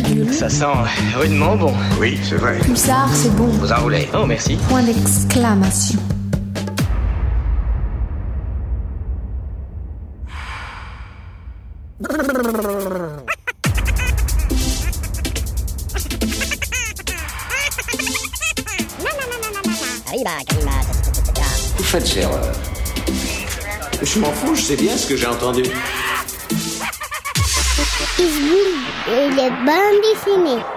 virgule. Ça sent rudement bon. Oui, c'est vrai. Pulsar, c'est bon. Vous enroulez. Oh, merci. Point d'exclamation. Vous faites erreur. Je m'en fous, je sais bien ce que j'ai entendu. Et les bandes dessinées.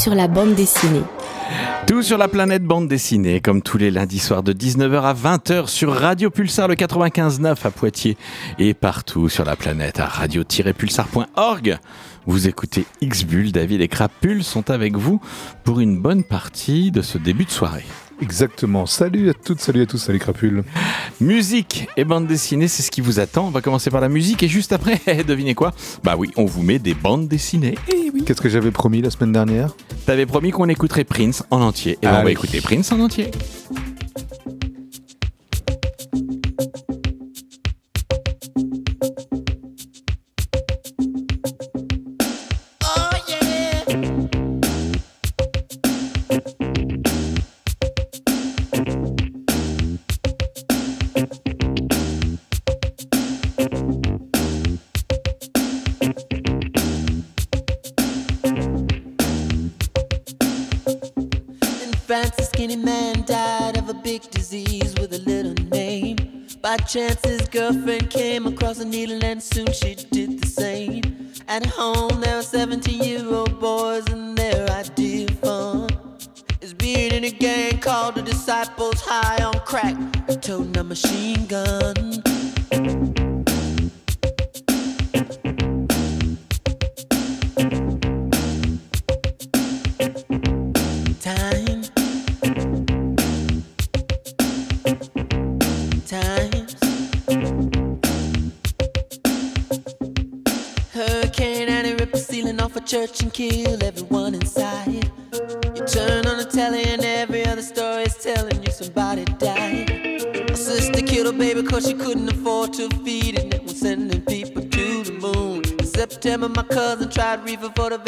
Sur la bande dessinée. Tout sur la planète bande dessinée, comme tous les lundis soirs de 19h à 20h sur Radio Pulsar le 95.9 à Poitiers et partout sur la planète à radio-pulsar.org. Vous écoutez X-Bull, David et Crapule sont avec vous pour une bonne partie de ce début de soirée. Exactement. Salut à toutes, salut à tous, salut Crapule. Musique et bande dessinée, c'est ce qui vous attend. On va commencer par la musique et juste après, devinez quoi? Bah oui, on vous met des bandes dessinées. Eh oui. Qu'est-ce que j'avais promis la semaine dernière? T'avais promis qu'on écouterait Prince en entier. Et ben, on va écouter Prince en entier. By chance, his girlfriend came across a needle, and soon she did the same. At home, there were 17 for the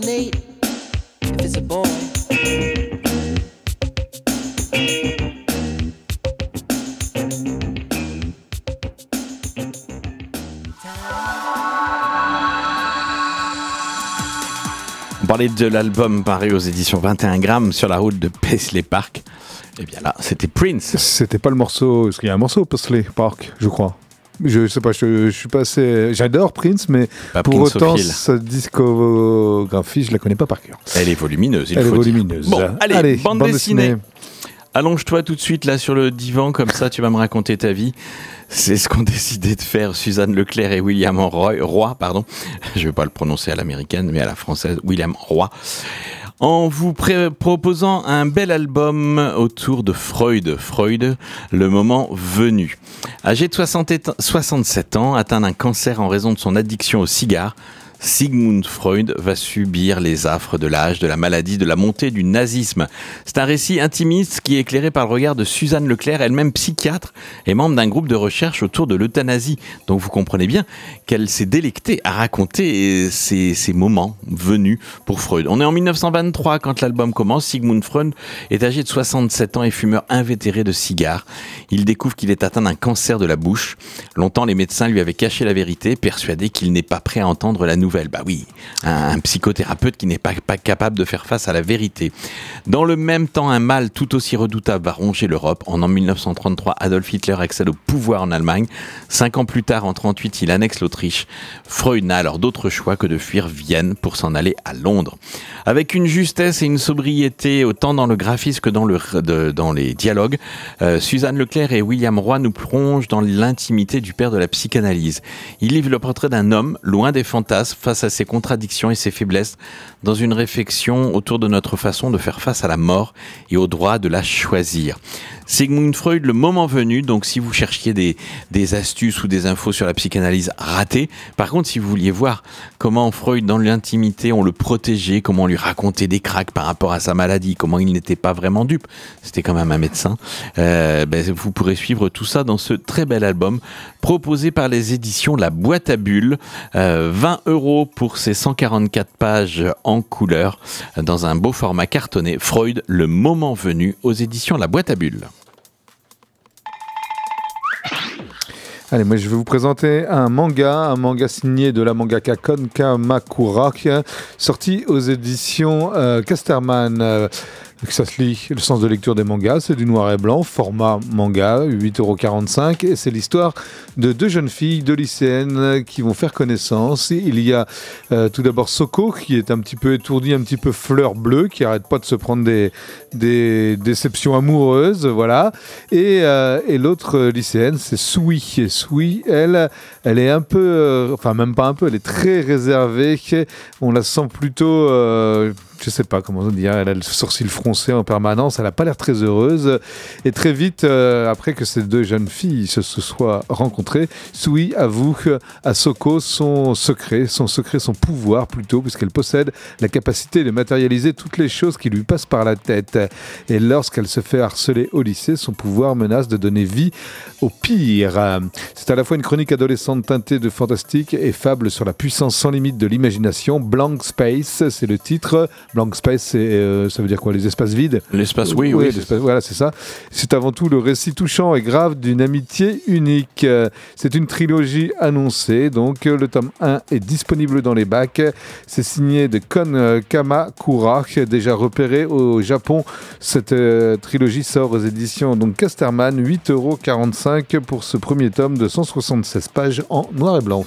resonate if de l'album paru aux éditions 21 grammes sur la route de Paisley Park. Et bien là, c'était Prince. C'était pas le morceau, parce qu'il y a un morceau Paisley Park, je crois. Je sais pas, je, je suis pas assez. J'adore Prince, mais pour Prince autant, sa discographie, je la connais pas par cœur. Elle est volumineuse, il Elle est dire. volumineuse. Bon, allez, bande, dessinée. Allonge-toi tout de suite là sur le divan, comme ça tu vas me raconter ta vie. C'est ce qu'ont décidé de faire Suzanne Leclerc et William Roy, Roy, pardon. Je vais pas le prononcer à l'américaine, mais à la française, William Roy. En vous proposant un bel album autour de Freud. Freud, le moment venu. Âgé de 60 et- 67 ans, atteint d'un cancer en raison de son addiction au cigare, Sigmund Freud va subir les affres de l'âge, de la maladie, de la montée du nazisme. C'est un récit intimiste qui est éclairé par le regard de Suzanne Leclerc, elle-même psychiatre et membre d'un groupe de recherche autour de l'euthanasie. Donc vous comprenez bien qu'elle s'est délectée à raconter ces, moments venus pour Freud. On est en 1923 quand l'album commence. Sigmund Freud est âgé de 67 ans et fumeur invétéré de cigares. Il découvre qu'il est atteint d'un cancer de la bouche. Longtemps, les médecins lui avaient caché la vérité, persuadés qu'il n'est pas prêt à entendre la nouvelle. Bah oui, un, psychothérapeute qui n'est pas, capable de faire face à la vérité. Dans le même temps, un mal tout aussi redoutable va ronger l'Europe. En, en 1933, Adolf Hitler accède au pouvoir en Allemagne. Cinq ans plus tard, en 38, il annexe l'Autriche. Freud n'a alors d'autre choix que de fuir Vienne pour s'en aller à Londres. Avec une justesse et une sobriété autant dans le graphisme que dans les dialogues, euh, Suzanne Leclerc et William Roy nous plongent dans l'intimité du père de la psychanalyse. Il livre le portrait d'un homme loin des fantasmes face à ses contradictions et ses faiblesses dans une réflexion autour de notre façon de faire face à la mort et au droit de la choisir. Sigmund Freud, le moment venu, donc si vous cherchiez des, astuces ou des infos sur la psychanalyse, ratez. Par contre, si vous vouliez voir comment Freud, dans l'intimité, on le protégeait, comment on lui racontait des cracks par rapport à sa maladie, comment il n'était pas vraiment dupe, c'était quand même un médecin, euh, ben, vous pourrez suivre tout ça dans ce très bel album proposé par les éditions La Boîte à Bulles. Euh, 20 euros pour ces 144 pages en couleur euh, dans un beau format cartonné. Freud, le moment venu aux éditions La Boîte à Bulles. Allez, moi je vais vous présenter un manga, un manga signé de la mangaka Kon Kamakura, qui a sorti aux éditions euh, Casterman. Ça se lit, le sens de lecture des mangas, c'est du noir et blanc, format manga, 8,45€, et c'est l'histoire de deux jeunes filles, deux lycéennes, qui vont faire connaissance. Il y a euh, tout d'abord Soko, qui est un petit peu étourdi, un petit peu fleur bleue, qui arrête pas de se prendre des, déceptions amoureuses, voilà. Et, euh, et l'autre lycéenne, c'est Sui. Et Sui, elle, elle est un peu, euh, enfin même pas un peu, elle est très réservée. On la sent plutôt, je sais pas comment dire, elle a le sourcil froncé en permanence. Elle a pas l'air très heureuse. Et très vite, euh, après que ces deux jeunes filles se, soient rencontrées, Sui avoue à Soko son secret, son secret, son pouvoir plutôt, puisqu'elle possède la capacité de matérialiser toutes les choses qui lui passent par la tête. Et lorsqu'elle se fait harceler au lycée, son pouvoir menace de donner vie au pire. C'est à la fois une chronique adolescente teintée de fantastique et fable sur la puissance sans limite de l'imagination. Blank Space, c'est le titre. Blank Space, c'est, euh, ça veut dire quoi Les espaces vides L'espace, oui, oui. l'espace- voilà, c'est ça. C'est avant tout le récit touchant et grave d'une amitié unique. Euh, C'est une trilogie annoncée, donc euh, le tome 1 est disponible dans les bacs. C'est signé de Kon euh, Kamakura, déjà repéré au Japon. Cette euh, trilogie sort aux éditions donc Casterman, 8,45€ pour ce premier tome de 176 pages en noir et blanc.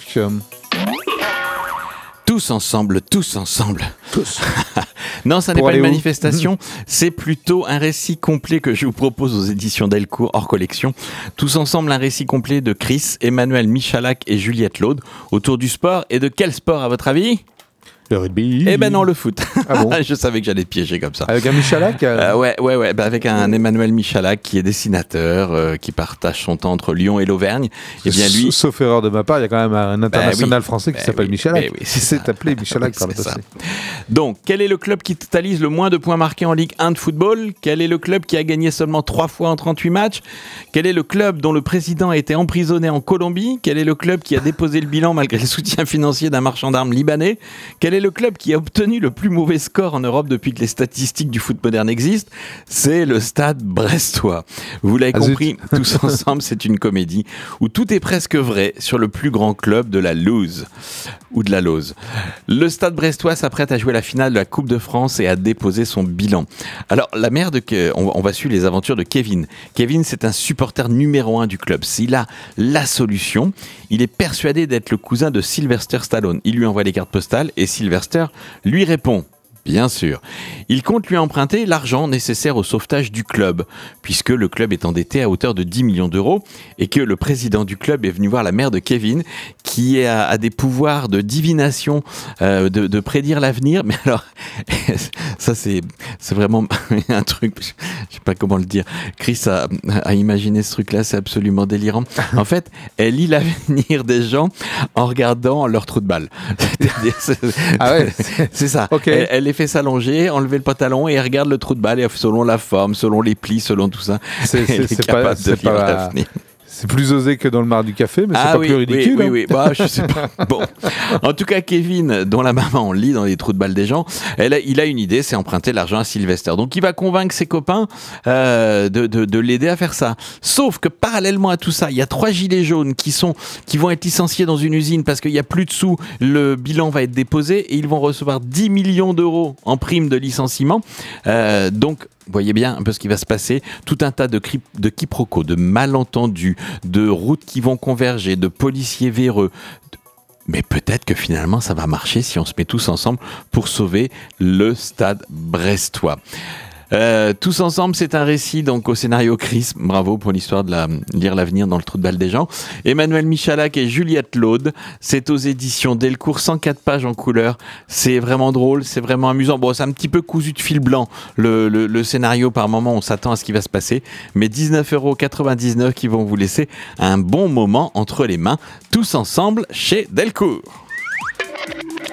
Tous ensemble, tous ensemble. Tous. Non, ça n'est pas une manifestation, c'est plutôt un récit complet que je vous propose aux éditions Delcourt hors collection. Tous ensemble, un récit complet de Chris, Emmanuel Michalak et Juliette Laude autour du sport. Et de quel sport à votre avis? Le rugby. Eh ben non, le foot. Ah bon je savais que j'allais te piéger comme ça. Avec un Michalak euh, Euh, ouais, ouais, ouais, bah avec un Emmanuel Michalak qui est dessinateur, euh, qui partage son temps entre Lyon et l'Auvergne. Et bien lui, Sauf erreur de ma part, il y a quand même un international oui. français qui Bah s'appelle oui. Michalak. Oui, c'est appelé Michalak par le passé. Donc, quel est le club qui totalise le moins de points marqués en Ligue 1 de football? Quel est le club qui a gagné seulement 3 fois en 38 matchs? Quel est le club dont le président a été emprisonné en Colombie? Quel est le club qui a déposé le bilan malgré le soutien financier d'un marchand d'armes libanais? Quel est le club qui a obtenu le plus mauvais score en Europe depuis que les statistiques du foot moderne existent C'est le stade brestois. Vous l'avez Ah, compris, tous ensemble, c'est une comédie où tout est presque vrai sur le plus grand club de la Lose ou de la Lose. Le stade brestois s'apprête à jouer la finale de la Coupe de France et à déposer son bilan. Alors, la mère de on va suivre les aventures de Kevin. Kevin, c'est un supporter numéro un du club. S'il a la solution, il est persuadé d'être le cousin de Sylvester Stallone. Il lui envoie les cartes postales et Sylvester lui répond. Bien sûr. Il compte lui emprunter l'argent nécessaire au sauvetage du club, puisque le club est endetté à hauteur de 10 millions d'euros et que le président du club est venu voir la mère de Kevin, qui a, a des pouvoirs de divination, euh, de, de prédire l'avenir. Mais alors, ça c'est c'est vraiment un truc, je sais pas comment le dire. Chris a, a imaginé ce truc-là, c'est absolument délirant. En fait, elle lit l'avenir des gens en regardant leur trou de balle. C'est- Ah ouais. c'est ça. Ok. Elle, elle les fait s'allonger, enlever le pantalon et elle regarde le trou de balle et selon la forme, selon les plis, selon tout ça. C'est- pas-. C'est plus osé que dans le mar du café, mais c'est Ah pas oui, plus ridicule. Oui, hein. oui, oui. Bah, je sais pas. Bon. En tout cas, Kevin, dont la maman lit dans les trous de balle des gens, elle a- il a une idée, c'est emprunter l'argent à Sylvester. Donc, il va convaincre ses copains euh, de, de- de l'aider à faire ça. Sauf que parallèlement à tout ça, il y a trois gilets jaunes qui sont qui vont être licenciés dans une usine parce qu'il n'y a plus de sous. Le bilan va être déposé et ils vont recevoir 10 millions d'euros en prime de licenciement. Euh, donc, voyez bien un peu ce qui va se passer. Tout un tas de, de quiproquos, de malentendus, de routes qui vont converger, de policiers véreux. Mais peut-être que finalement ça va marcher si on se met tous ensemble pour sauver le stade brestois. Euh, tous ensemble, c'est un récit donc au scénario Chris. Bravo pour l'histoire de la, lire l'avenir dans le trou de balle des gens. Emmanuel Michalak et Juliette Laude. C'est aux éditions Delcourt, 104 pages en couleur. C'est vraiment drôle, c'est vraiment amusant. Bon, c'est un petit peu cousu de fil blanc le, le- scénario. Par moment, on s'attend à ce qui va se passer. Mais 19,99 euros qui vont vous laisser un bon moment entre les mains. Tous ensemble chez Delcourt.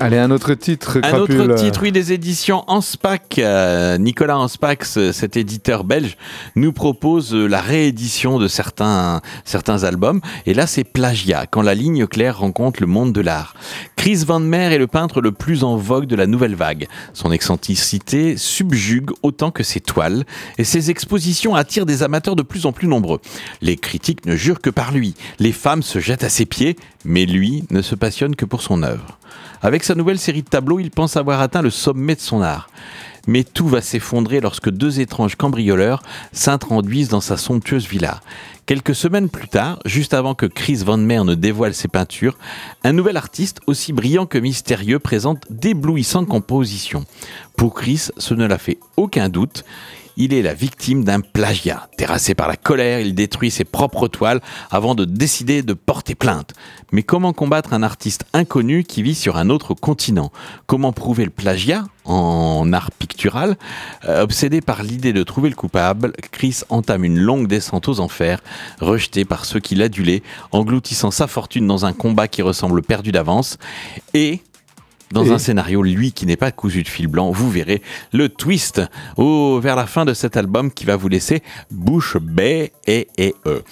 Allez, un autre titre, Un Crapule. autre titre, oui, des éditions Anspach. Euh, Nicolas Anspach, ce- cet éditeur belge, nous propose euh, la réédition de certains, certains albums. Et là, c'est Plagiat, quand la ligne claire rencontre le monde de l'art. Chris Van Meer est le peintre le plus en vogue de la nouvelle vague. Son excentricité subjugue autant que ses toiles, et ses expositions attirent des amateurs de plus en plus nombreux. Les critiques ne jurent que par lui. Les femmes se jettent à ses pieds, mais lui ne se passionne que pour son œuvre. Avec sa nouvelle série de tableaux, il pense avoir atteint le sommet de son art. Mais tout va s'effondrer lorsque deux étranges cambrioleurs s'introduisent dans sa somptueuse villa. Quelques semaines plus tard, juste avant que Chris Van Meer ne dévoile ses peintures, un nouvel artiste, aussi brillant que mystérieux, présente d'éblouissantes compositions. Pour Chris, ce ne l'a fait aucun doute. Il est la victime d'un plagiat. Terrassé par la colère, il détruit ses propres toiles avant de décider de porter plainte. Mais comment combattre un artiste inconnu qui vit sur un autre continent? Comment prouver le plagiat en art pictural? Euh, Obsédé par l'idée de trouver le coupable, Chris entame une longue descente aux enfers, rejeté par ceux qui l'adulaient, engloutissant sa fortune dans un combat qui ressemble perdu d'avance, et dans Et- un scénario, lui, qui n'est pas cousu de fil blanc, vous verrez le twist au, vers la fin de cet album qui va vous laisser bouche bée et et e.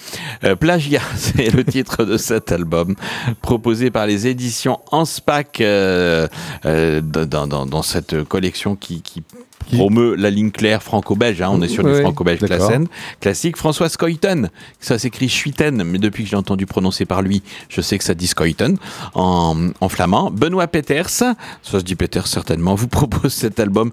Euh, Plagiat, c'est le titre de cet album, proposé par les éditions Anspach euh, euh, dans, dans- dans cette collection qui, qui Qui- promeut la ligne claire franco-belge. hein. on est sur du Ouais, franco-belge classique. François Scoyten, ça s'écrit Schuiten, mais depuis que je l'ai entendu prononcer par lui, je sais que ça dit Scoyten en, en flamand. Benoît Peters, ça se dit Peters certainement, vous propose cet album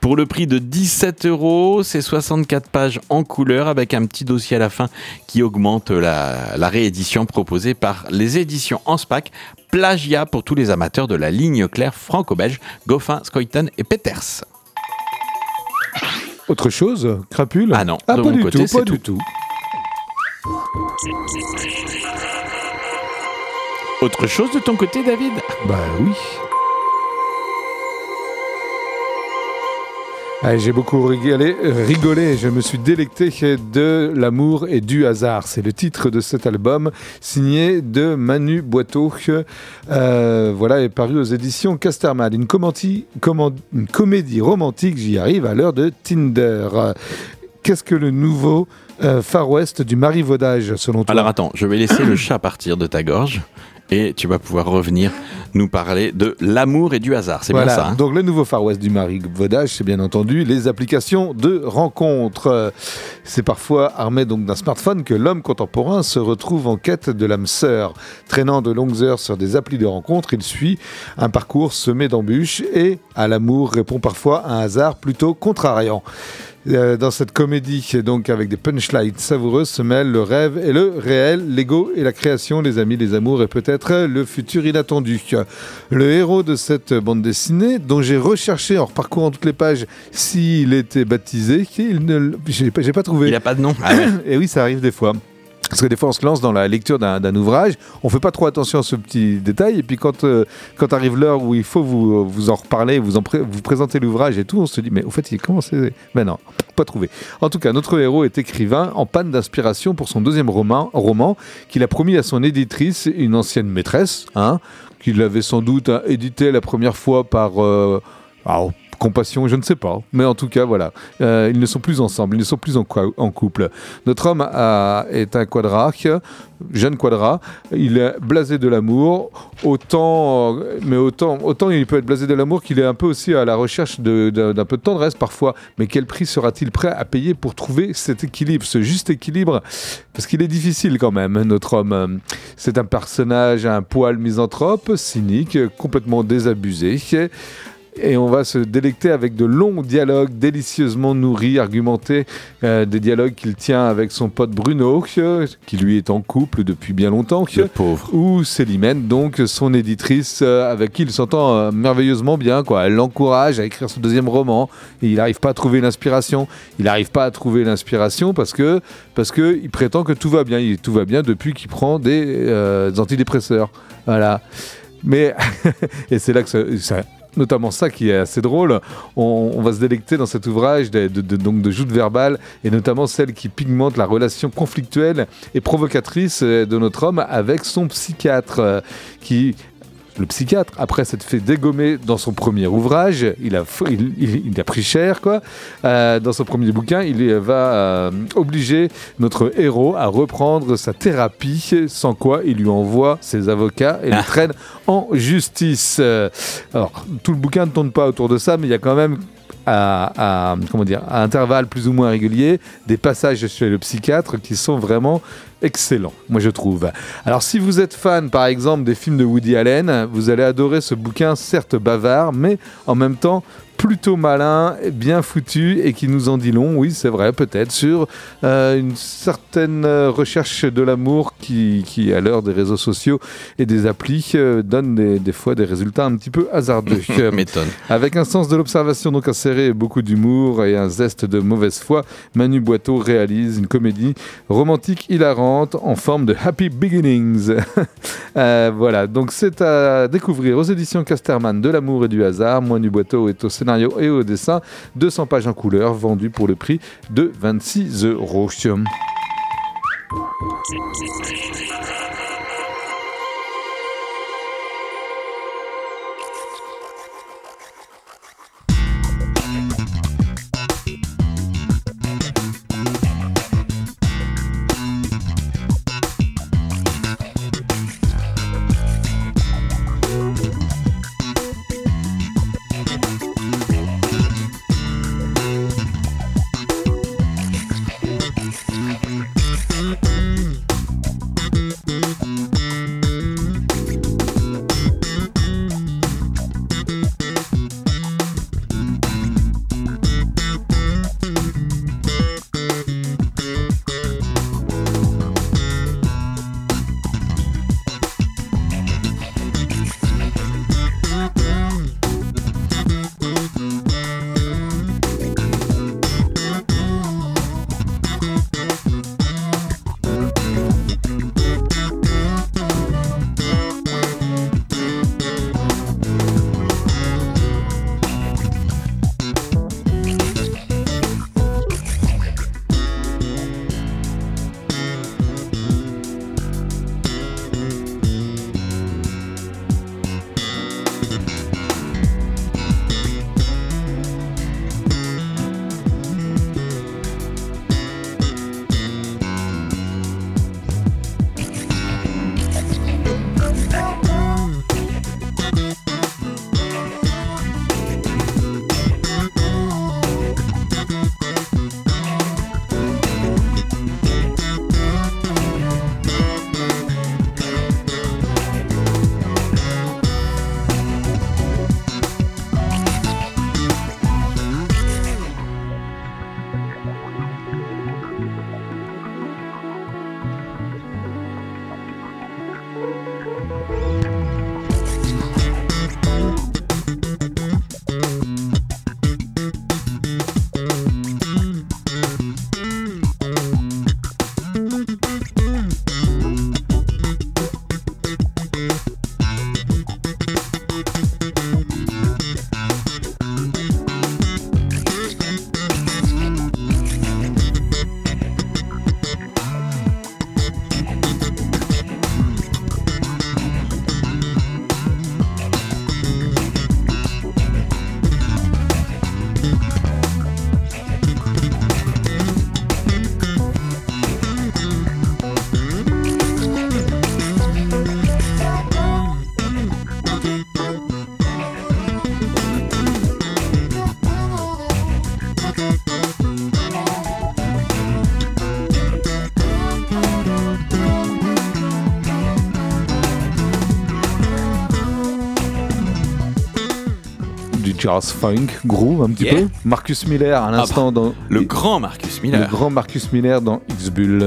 pour le prix de 17 euros. C'est 64 pages en couleur avec un petit dossier à la fin qui augmente la, la réédition proposée par les éditions Anspach. Plagiat pour tous les amateurs de la ligne claire franco-belge, Goffin, Scoyten et Peters. Autre chose, Crapule Ah non, ah, de pas mon du côté, tout, tout. Autre chose de ton côté, David? Bah oui. Ah, J'ai beaucoup rigolé, rigolé, je me suis délecté de l'amour et du hasard. C'est le titre de cet album signé de Manu Boiteau. Euh, voilà, est paru aux éditions Casterman. Une, comédie romantique, j'y arrive, à l'heure de Tinder. Qu'est-ce que le nouveau euh, Far West du marivaudage, selon toi? Alors attends, je vais laisser le chat partir de ta gorge et tu vas pouvoir revenir nous parler de l'amour et du hasard. C'est Voilà. bien ça. hein Donc le nouveau Far West du marivaudage, c'est bien entendu les applications de rencontres. C'est parfois armé donc d'un smartphone que l'homme contemporain se retrouve en quête de l'âme sœur. Traînant de longues heures sur des applis de rencontres, il suit un parcours semé d'embûches et à l'amour répond parfois un hasard plutôt contrariant. Euh, Dans cette comédie, donc avec des punchlines savoureuses, se mêlent le rêve et le réel, l'ego et la création, les amis, les amours et peut-être le futur inattendu. Le héros de cette bande dessinée, dont j'ai recherché en parcourant toutes les pages s'il était baptisé, il ne, j'ai pas, trouvé. Il n'a pas de nom. Ah ouais. Et oui, ça arrive des fois. Parce que des fois, on se lance dans la lecture d'un ouvrage, on fait pas trop attention à ce petit détail, et puis quand, euh, quand arrive l'heure où il faut vous, vous en reparler, vous, en présenter l'ouvrage et tout, on se dit, mais au fait, il comment c'est? Ben non, pas trouvé. En tout cas, notre héros est écrivain en panne d'inspiration pour son deuxième roman, roman qu'il a promis à son éditrice, une ancienne maîtresse, hein, qu'il avait sans doute hein, édité la première fois par... euh, alors, compassion, je ne sais pas. Mais en tout cas, voilà. Euh, ils ne sont plus ensemble, ils ne sont plus en, couple. Notre homme a- est un quadraque, jeune quadra. Il est blasé de l'amour. Autant, euh, mais autant, autant il peut être blasé de l'amour qu'il est un peu aussi à la recherche d'un peu de tendresse parfois. Mais quel prix sera-t-il prêt à payer pour trouver cet équilibre, ce juste équilibre? Parce qu'il est difficile quand même, notre homme. C'est un personnage un poil misanthrope, cynique, complètement désabusé. Et on va se délecter avec de longs dialogues délicieusement nourris, argumentés, euh, des dialogues qu'il tient avec son pote Bruno, qui lui est en couple depuis bien longtemps, Le pauvre. ou Célimène, donc son éditrice, euh, avec qui il s'entend euh, merveilleusement bien. Quoi. Elle l'encourage à écrire son deuxième roman, et il n'arrive pas à trouver l'inspiration. Il n'arrive pas à trouver l'inspiration parce que parce que il prétend que tout va bien. Il, tout va bien depuis qu'il prend des, des antidépresseurs. Voilà. Mais et c'est là que ça, ça- notamment ça qui est assez drôle. On, va se délecter dans cet ouvrage de, de- joutes verbales et notamment celle qui pigmente la relation conflictuelle et provocatrice euh, de notre homme avec son psychiatre euh, qui le psychiatre, après s'être fait dégommer dans son premier ouvrage, il a, il, il- il a pris cher, quoi. Euh, dans son premier bouquin, il va euh, obliger notre héros à reprendre sa thérapie, sans quoi il lui envoie ses avocats et le traîne en justice. Euh, alors, tout le bouquin ne tourne pas autour de ça, mais il y a quand même à, à- comment dire, à intervalles plus ou moins réguliers, des passages chez le psychiatre qui sont vraiment excellents, moi je trouve. Alors si vous êtes fan par exemple des films de Woody Allen, vous allez adorer ce bouquin certes bavard, mais en même temps plutôt malin, bien foutu et qui nous en dit long, oui c'est vrai peut-être, sur euh, une certaine euh, recherche de l'amour qui, qui à l'heure des réseaux sociaux et des applis euh, donne des, des fois des résultats un petit peu hasardeux. M'étonne. avec un sens de l'observation donc inséré, beaucoup d'humour et un zeste de mauvaise foi, Manu Boiteau réalise une comédie romantique hilarante en forme de Happy Beginnings. Euh, voilà, donc c'est à découvrir aux éditions Casterman de l'amour et du hasard. Manu Boiteau est au scénario et au dessin. 200 pages en couleur vendues pour le prix de 26 euros. Jazz funk, groove un petit Yeah. peu. Marcus Miller à l'instant dans Le grand Marcus le Miller. grand Marcus Miller dans X-Bull.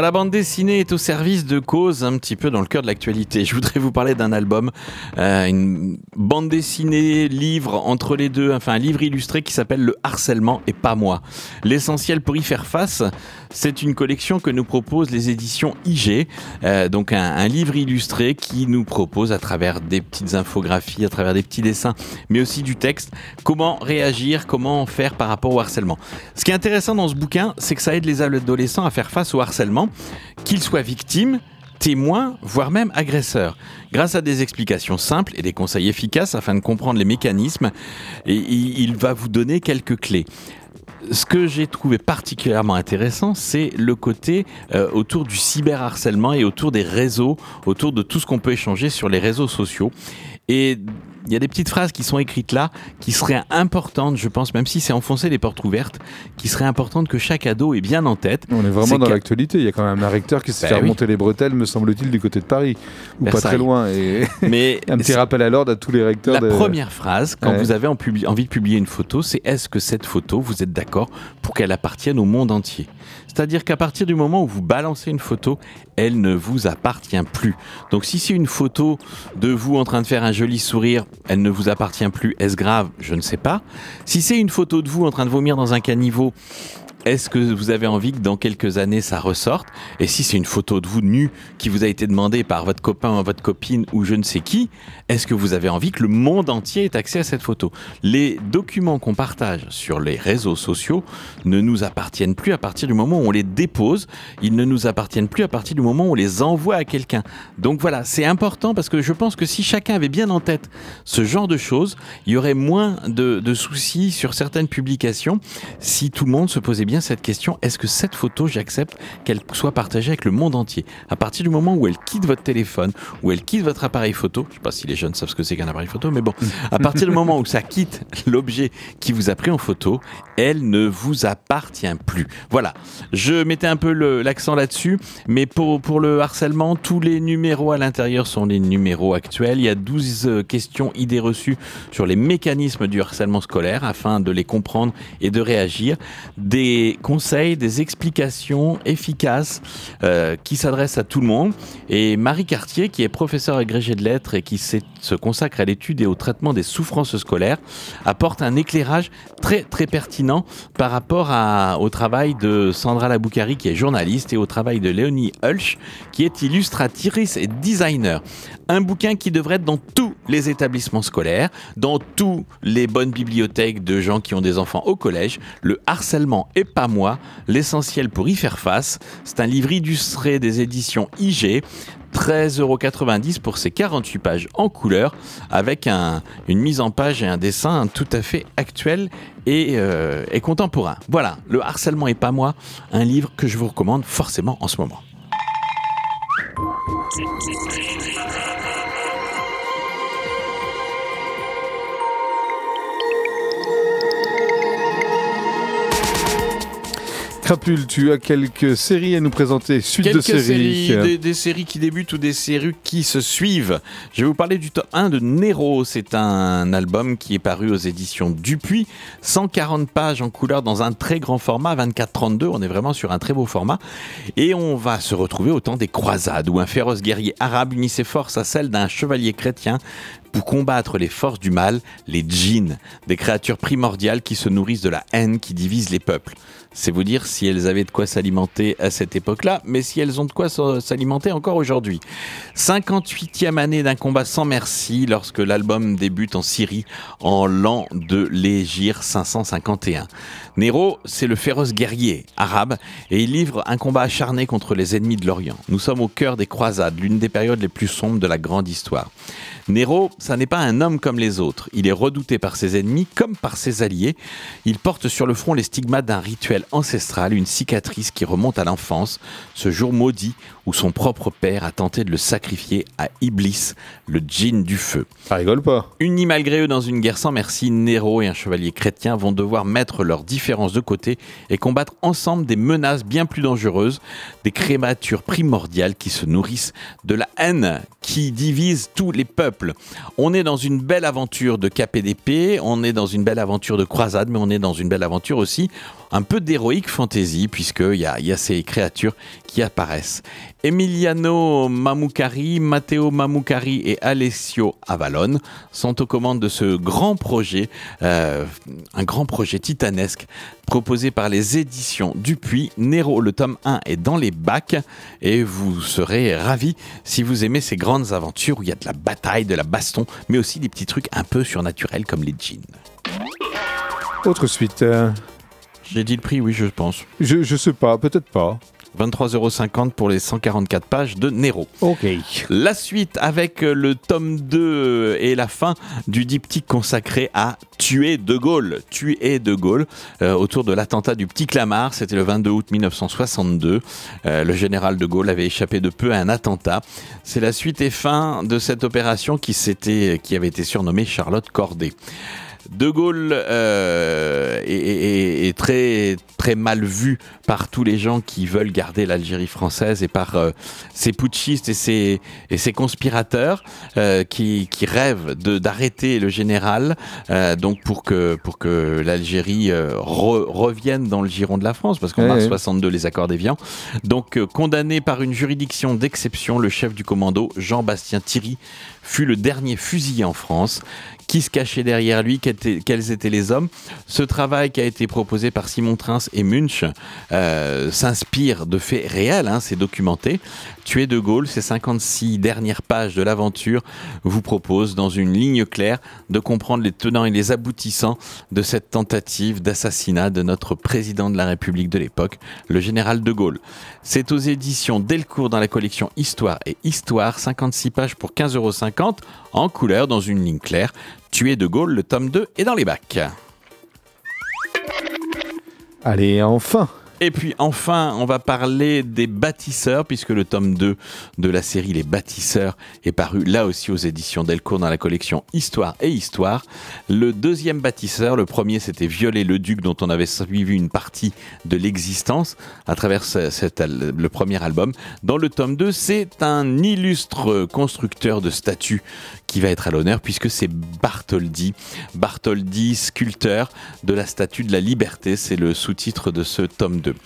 La bande dessinée est au service de causes un petit peu dans le cœur de l'actualité, je voudrais vous parler d'un album, euh, une bande dessinée, livre entre les deux, enfin un livre illustré qui s'appelle Le harcèlement et pas moi. L'essentiel pour y faire face, c'est une collection que nous proposent les éditions IG, euh, donc un, un livre illustré qui nous propose à travers des petites infographies, à travers des petits dessins, mais aussi du texte, comment réagir, comment faire par rapport au harcèlement. Ce qui est intéressant dans ce bouquin, c'est que ça aide les adolescents à faire face au harcèlement, qu'ils soient victimes, témoins, voire même agresseurs. Grâce à des explications simples et des conseils efficaces afin de comprendre les mécanismes, il va vous donner quelques clés. Ce que j'ai trouvé particulièrement intéressant, c'est le côté euh, autour du cyberharcèlement et autour des réseaux, autour de tout ce qu'on peut échanger sur les réseaux sociaux. Et il y a des petites phrases qui sont écrites là, qui seraient importantes, je pense, même si c'est enfoncer les portes ouvertes, qui seraient importantes que chaque ado ait bien en tête. On est vraiment dans l'actualité. Il y a quand même un recteur qui s'est Bah fait oui. remonter les bretelles, me semble-t-il, du côté de Paris. Ou pas Versailles. très loin. Et Mais un petit rappel à l'ordre à tous les recteurs. La de... première phrase, quand Ouais. vous avez en envie de publier une photo, c'est est-ce que cette photo, vous êtes d'accord pour qu'elle appartienne au monde entier? C'est-à-dire qu'à partir du moment où vous balancez une photo, elle ne vous appartient plus. Donc si c'est une photo de vous en train de faire un joli sourire, elle ne vous appartient plus. Est-ce grave? Je ne sais pas. Si c'est une photo de vous en train de vomir dans un caniveau, est-ce que vous avez envie que dans quelques années ça ressorte? Et si c'est une photo de vous nu qui vous a été demandée par votre copain, votre copine ou je ne sais qui, est-ce que vous avez envie que le monde entier ait accès à cette photo? Les documents qu'on partage sur les réseaux sociaux ne nous appartiennent plus à partir du moment où on les dépose. Ils ne nous appartiennent plus à partir du moment où on les envoie à quelqu'un. Donc voilà, c'est important parce que je pense que si chacun avait bien en tête ce genre de choses, il y aurait moins de, de soucis sur certaines publications si tout le monde se posait bien cette question est-ce que cette photo, j'accepte qu'elle soit partagée avec le monde entier? À partir du moment où elle quitte votre téléphone, où elle quitte votre appareil photo, je sais pas si les jeunes savent ce que c'est qu'un appareil photo, mais bon, à partir du moment où ça quitte l'objet qui vous a pris en photo, elle ne vous appartient plus. Voilà, je mettais un peu l'accent là-dessus, mais pour, pour le harcèlement, tous les numéros à l'intérieur sont les numéros actuels. Il y a 12 euh, questions, idées reçues sur les mécanismes du harcèlement scolaire afin de les comprendre et de réagir. Des conseils, des explications efficaces euh, qui s'adressent à tout le monde. Et Marie Cartier, qui est professeure agrégée de lettres et qui se consacre à l'étude et au traitement des souffrances scolaires, apporte un éclairage très très pertinent par rapport au travail de Sandra Laboukari, qui est journaliste, et au travail de Léonie Hulch, qui est illustratrice et designer. Un bouquin qui devrait être dans tous les établissements scolaires, dans toutes les bonnes bibliothèques de gens qui ont des enfants au collège. Le harcèlement et pas moi, l'essentiel pour y faire face. C'est un livre illustré des éditions IG. 13,90€ pour ces 48 pages en couleur avec un- une mise en page et un dessin tout à fait actuel et, euh, contemporain. Voilà, Le harcèlement et pas moi, un livre que je vous recommande forcément en ce moment. Crapule, tu as quelques séries à nous présenter. Suite Quelques de séries. séries, des, des séries qui débutent ou des séries qui se suivent. Je vais vous parler du top 1 de Nero. C'est un album qui est paru aux éditions Dupuis. 140 pages en couleur dans un très grand format, 24-32. On est vraiment sur un très beau format. Et on va se retrouver au temps des croisades où un féroce guerrier arabe unit ses forces à celles d'un chevalier chrétien pour combattre les forces du mal, les djinns, des créatures primordiales qui se nourrissent de la haine qui divise les peuples. C'est vous dire si elles avaient de quoi s'alimenter à cette époque-là, mais si elles ont de quoi s'alimenter encore aujourd'hui. 58e année d'un combat sans merci lorsque l'album débute en Syrie en l'an de l'Égir 551. Nero, c'est le féroce guerrier arabe et il livre un combat acharné contre les ennemis de l'Orient. Nous sommes au cœur des croisades, l'une des périodes les plus sombres de la grande histoire. Nero, ça n'est pas un homme comme les autres. Il est redouté par ses ennemis comme par ses alliés. Il porte sur le front les stigmates d'un rituel ancestral, une cicatrice qui remonte à l'enfance, ce jour maudit où son propre père a tenté de le sacrifier à Iblis, le djinn du feu. Ça rigole pas. Unis malgré eux dans une guerre sans merci, Nero et un chevalier chrétien vont devoir mettre leurs différences de côté et combattre ensemble des menaces bien plus dangereuses, des créatures primordiales qui se nourrissent de la haine qui divise tous les peuples. On est dans une belle aventure de cap et d'épée, on est dans une belle aventure de croisade, mais on est dans une belle aventure aussi un peu d'héroïque fantasy, puisqu'il y a, y a ces créatures qui apparaissent. Emiliano Mamukari, Matteo Mamukari et Alessio Avalon sont aux commandes de ce grand projet, euh, un grand projet titanesque proposé par les éditions Dupuis. Nero, le tome 1 est dans les bacs et vous serez ravis si vous aimez ces grandes aventures où il y a de la bataille, de la baston, mais aussi des petits trucs un peu surnaturels comme les jeans. Autre suite. euh, J'ai dit le prix, oui, je pense. je, je sais pas, peut-être pas. 23,50€ pour les 144 pages de Nero. Ok. La suite avec euh, le tome 2 et la fin du diptyque consacré à Tuer De Gaulle. Tuer De Gaulle euh, autour de l'attentat du Petit Clamart. C'était le 22 août 1962. Euh, le général De Gaulle avait échappé de peu à un attentat. C'est la suite et fin de cette opération qui, s'était- qui avait été surnommée Charlotte Corday. De Gaulle euh, est, est- est très très mal vu par tous les gens qui veulent garder l'Algérie française et par euh, ces putschistes et ces, et ces conspirateurs euh, qui, qui rêvent de- d'arrêter le général euh, donc pour que pour que l'Algérie re- revienne dans le giron de la France parce qu'en Ouais, mars ouais. 62 les accords d'Évian donc condamné par une juridiction d'exception le chef du commando Jean-Bastien Thierry fut le dernier fusillé en France qui se cachait derrière lui, quels étaient, les hommes. Ce travail qui a été proposé par Simon Trins et Munch euh, s'inspire de faits réels, hein, c'est documenté. Tuer De Gaulle, ces 56 dernières pages de l'aventure vous proposent, dans une ligne claire, de comprendre les tenants et les aboutissants de cette tentative d'assassinat de notre président de la République de l'époque, le général De Gaulle. C'est aux éditions Delcourt dans la collection Histoire et Histoire, 56 pages pour 15,50 euros, en couleur, dans une ligne claire. Tuer De Gaulle, le tome 2 est dans les bacs. Allez, enfin. Et puis enfin, on va parler des bâtisseurs, puisque le tome 2 de la série Les bâtisseurs est paru là aussi aux éditions Delcourt dans la collection Histoire et Histoire. Le deuxième bâtisseur, le premier c'était Violet le Duc, dont on avait suivi une partie de l'existence à travers cet le premier album. Dans le tome 2, c'est un illustre constructeur de statues qui va être à l'honneur, puisque c'est Bartholdi. Bartholdi, sculpteur de la statue de la liberté, c'est le sous-titre de ce tome 2.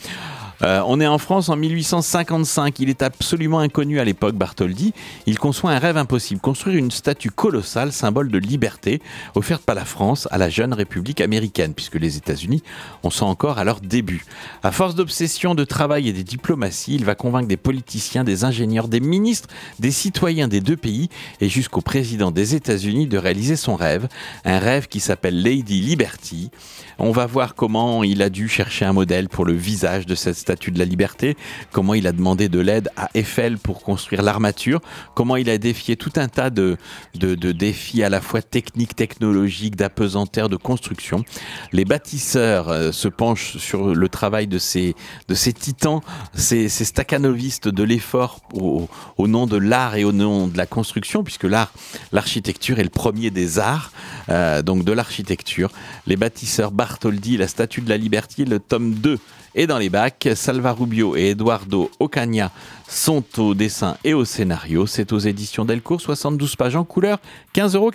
Euh, on est en France en 1855. Il est absolument inconnu à l'époque, Bartholdi. Il conçoit un rêve impossible construire une statue colossale, symbole de liberté, offerte par la France à la jeune République américaine, puisque les États-Unis, on sent encore à leur début. À force d'obsession, de travail et des diplomaties, il va convaincre des politiciens, des ingénieurs, des ministres, des citoyens des deux pays et jusqu'au président des États-Unis de réaliser son rêve. Un rêve qui s'appelle Lady Liberty. On va voir comment il a dû chercher un modèle pour le visage de cette statue de la liberté, comment il a demandé de l'aide à Eiffel pour construire l'armature, comment il a défié tout un tas de, de, défis à la fois techniques, technologiques, d'apesanteur, de construction. Les bâtisseurs euh, se penchent sur le travail de ces, de ces titans, ces, ces de l'effort au, au nom de l'art et au nom de la construction, puisque l'art, l'architecture est le premier des arts, euh, donc de l'architecture. Les bâtisseurs Bartholdi, la statue de la liberté, le tome 2 est dans les bacs. Salva Rubio et Eduardo Ocaña sont au dessin et au scénario. C'est aux éditions Delcourt, 72 pages en couleur, 15,95 euros.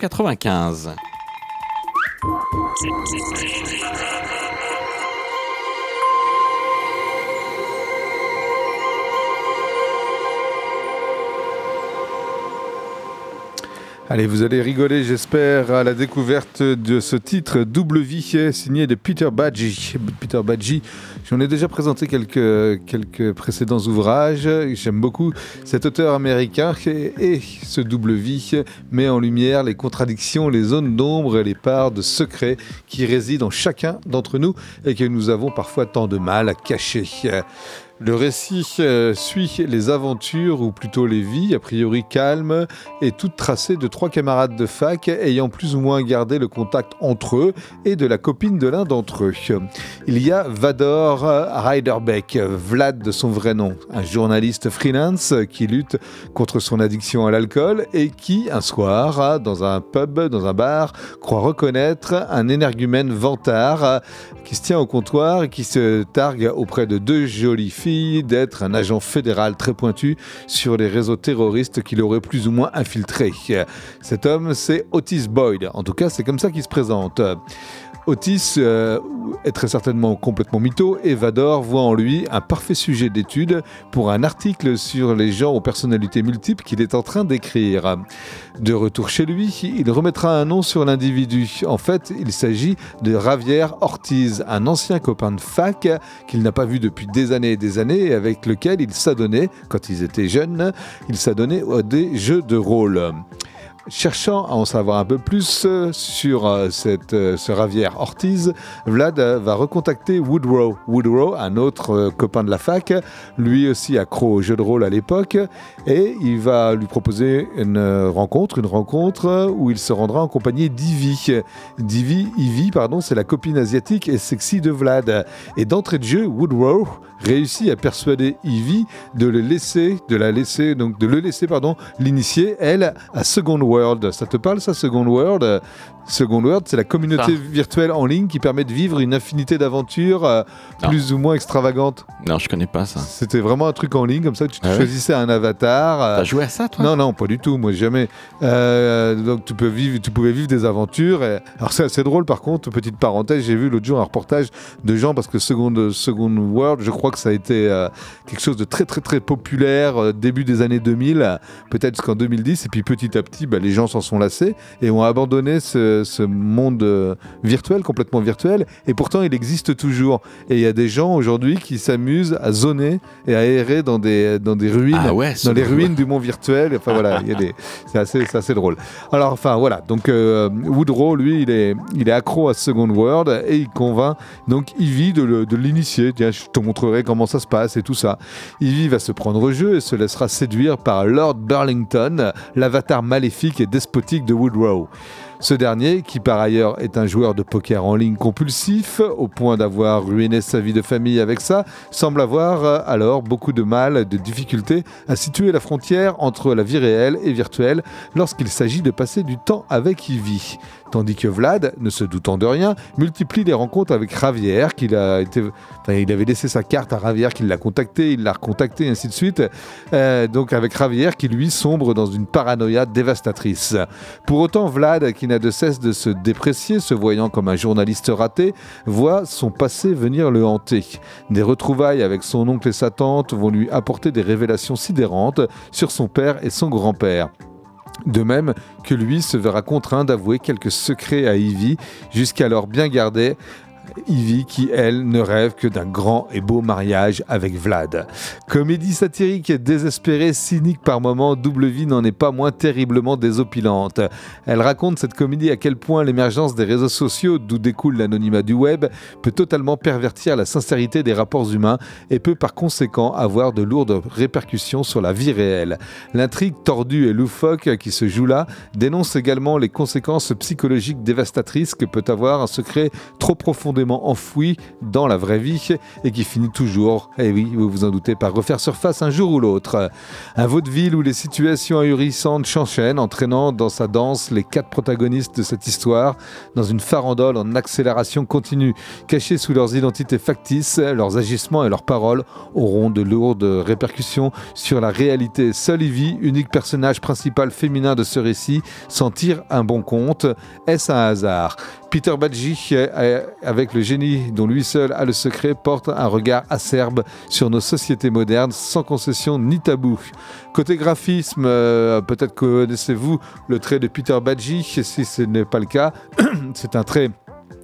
Allez, vous allez rigoler, j'espère, à la découverte de ce titre Double Vie signé de Peter Badgie. Peter Badgie, J'en ai déjà présenté quelques, quelques précédents ouvrages. J'aime beaucoup cet auteur américain et ce double vie met en lumière les contradictions, les zones d'ombre et les parts de secrets qui résident en chacun d'entre nous et que nous avons parfois tant de mal à cacher. Le récit euh, suit les aventures, ou plutôt les vies, a priori calmes, et toutes tracées de trois camarades de fac ayant plus ou moins gardé le contact entre eux et de la copine de l'un d'entre eux. Il y a Vador Ryderbeck, Vlad de son vrai nom, un journaliste freelance qui lutte contre son addiction à l'alcool et qui, un soir, dans un pub, dans un bar, croit reconnaître un énergumène vantard qui se tient au comptoir et qui se targue auprès de deux jolies filles d'être un agent fédéral très pointu sur les réseaux terroristes qu'il aurait plus ou moins infiltrés. Cet homme, c'est Otis Boyd. En tout cas, c'est comme ça qu'il se présente. Otis euh, est très certainement complètement mytho et Vador voit en lui un parfait sujet d'étude pour un article sur les gens aux personnalités multiples qu'il est en train d'écrire. De retour chez lui, il remettra un nom sur l'individu. En fait, il s'agit de Javier Ortiz, un ancien copain de fac qu'il n'a pas vu depuis des années et des années et avec lequel il s'adonnait, quand ils étaient jeunes, il s'adonnait à des jeux de rôle. Cherchant à en savoir un peu plus euh, sur euh, cette, euh, ce Ravière Ortiz, Vlad va recontacter Woodrow. Woodrow, un autre copain de la fac, lui aussi accro au jeu de rôle à l'époque, et il va lui proposer une rencontre, une rencontre où il se rendra en compagnie d'Ivy. D'Ivy, Ivy, pardon, c'est la copine asiatique et sexy de Vlad. Et d'entrée de jeu, Woodrow réussit à persuader Ivy de le laisser, de la laisser, donc de le laisser, pardon, l'initier, elle, à Second World. Ça te parle, ça, Second World? Second World, c'est la communauté virtuelle en ligne qui permet de vivre une infinité d'aventures euh, plus ou moins extravagantes. Non, je connais pas ça. C'était vraiment un truc en ligne, comme ça, tu ah choisissais un avatar. Euh, T'as joué à ça, toi? Non, non, pas du tout, moi jamais. Euh, donc tu, peux vivre, tu pouvais vivre des aventures. Alors c'est assez drôle, par contre, petite parenthèse, j'ai vu l'autre jour un reportage de gens, parce que Second, Second World, je crois que ça a été quelque chose de très, très, très populaire début des années 2000, peut-être jusqu'en 2010, et puis petit à petit, bah, les gens s'en sont lassés et ont abandonné ce ce, monde euh, virtuel, complètement virtuel, et pourtant il existe toujours. Et il y a des gens aujourd'hui qui s'amusent à zoner et à errer dans des, dans des ruines, ah dans les ruines du monde virtuel. Enfin voilà, c'est assez, assez drôle. Alors enfin voilà, donc euh, Woodrow, lui, il est, il est accro à Second World et il convainc donc Ivy de, de l'initier. Tiens, je te montrerai comment ça se passe et tout ça. Ivy va se prendre au jeu et se laissera séduire par Lord Burlington, l'avatar maléfique et despotique de Woodrow. Ce dernier, qui par ailleurs est un joueur de poker en ligne compulsif, au point d'avoir ruiné sa vie de famille avec ça, semble avoir euh, alors beaucoup de mal, de difficultés à situer la frontière entre la vie réelle et virtuelle lorsqu'il s'agit de passer du temps avec Ivy tandis que Vlad, ne se doutant de rien, multiplie les rencontres avec Ravière, qu'il a il avait laissé sa carte à Ravière, qu'il l'a contacté, il l'a recontacté, ainsi de suite. Euh, donc avec Ravière qui lui sombre dans une paranoïa dévastatrice. Pour autant, Vlad, qui n'a de cesse de se déprécier, se voyant comme un journaliste raté, voit son passé venir le hanter. Des retrouvailles avec son oncle et sa tante vont lui apporter des révélations sidérantes sur son père et son grand-père. De même que lui se verra contraint d'avouer quelques secrets à Ivy, jusqu'alors bien gardés, Ivy qui, elle, ne rêve que d'un grand et beau mariage avec Vlad. Comédie satirique désespérée, cynique par moments, Double Vie n'en est pas moins terriblement désopilante. Elle raconte cette comédie à quel point l'émergence des réseaux sociaux, d'où découle l'anonymat du web, peut totalement pervertir la sincérité des rapports humains et peut par conséquent avoir de lourdes répercussions sur la vie réelle. L'intrigue tordue et loufoque qui se joue là dénonce également les conséquences psychologiques dévastatrices que peut avoir un secret trop profondément enfoui dans la vraie vie et qui finit toujours, et eh oui, vous vous en doutez, par refaire surface un jour ou l'autre. Un vaudeville où les situations ahurissantes s'enchaînent, entraînant dans sa danse les quatre protagonistes de cette histoire dans une farandole en accélération continue. Cachés sous leurs identités factices, leurs agissements et leurs paroles auront de lourdes répercussions sur la réalité. Seule unique personnage principal féminin de ce récit, s'en tire un bon compte. Est-ce un hasard? Peter Badji, avec le génie dont lui seul a le secret, porte un regard acerbe sur nos sociétés modernes, sans concession ni tabou. Côté graphisme, euh, peut-être connaissez-vous le trait de Peter Badji, si ce n'est pas le cas, c'est un trait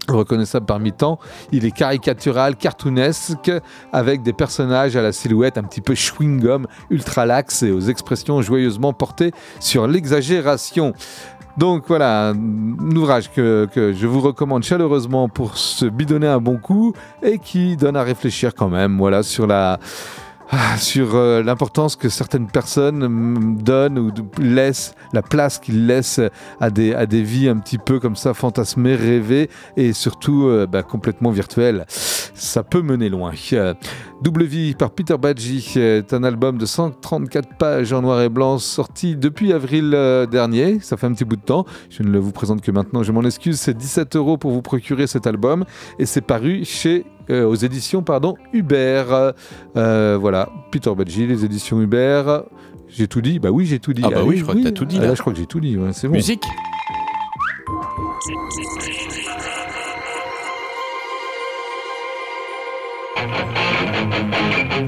reconnaissable parmi tant. Il est caricatural, cartoonesque, avec des personnages à la silhouette un petit peu chewing-gum, ultra lax et aux expressions joyeusement portées sur l'exagération. Donc voilà, un ouvrage que, je vous recommande chaleureusement pour se bidonner un bon coup et qui donne à réfléchir quand même, voilà, sur ah, euh, l'importance que certaines personnes mm, donnent ou laissent, la place qu'ils laissent à des, à des vies un petit peu comme ça fantasmées, rêvées et surtout euh, bah, complètement virtuelles. Ça peut mener loin. Euh, Double Vie par Peter Badgie est un album de 134 pages en noir et blanc sorti depuis avril euh, dernier. Ça fait un petit bout de temps. Je ne le vous présente que maintenant. Je m'en excuse. C'est 17 euros pour vous procurer cet album et c'est paru chez euh, aux éditions pardon Hubert. Euh, voilà, Peter Badgie, les éditions Hubert. J'ai tout dit Bah oui, j'ai tout dit. Ah bah oui, je crois que t'as tout dit, Ah là. je crois que j'ai tout dit. ouais, c'est bon. Musique Ah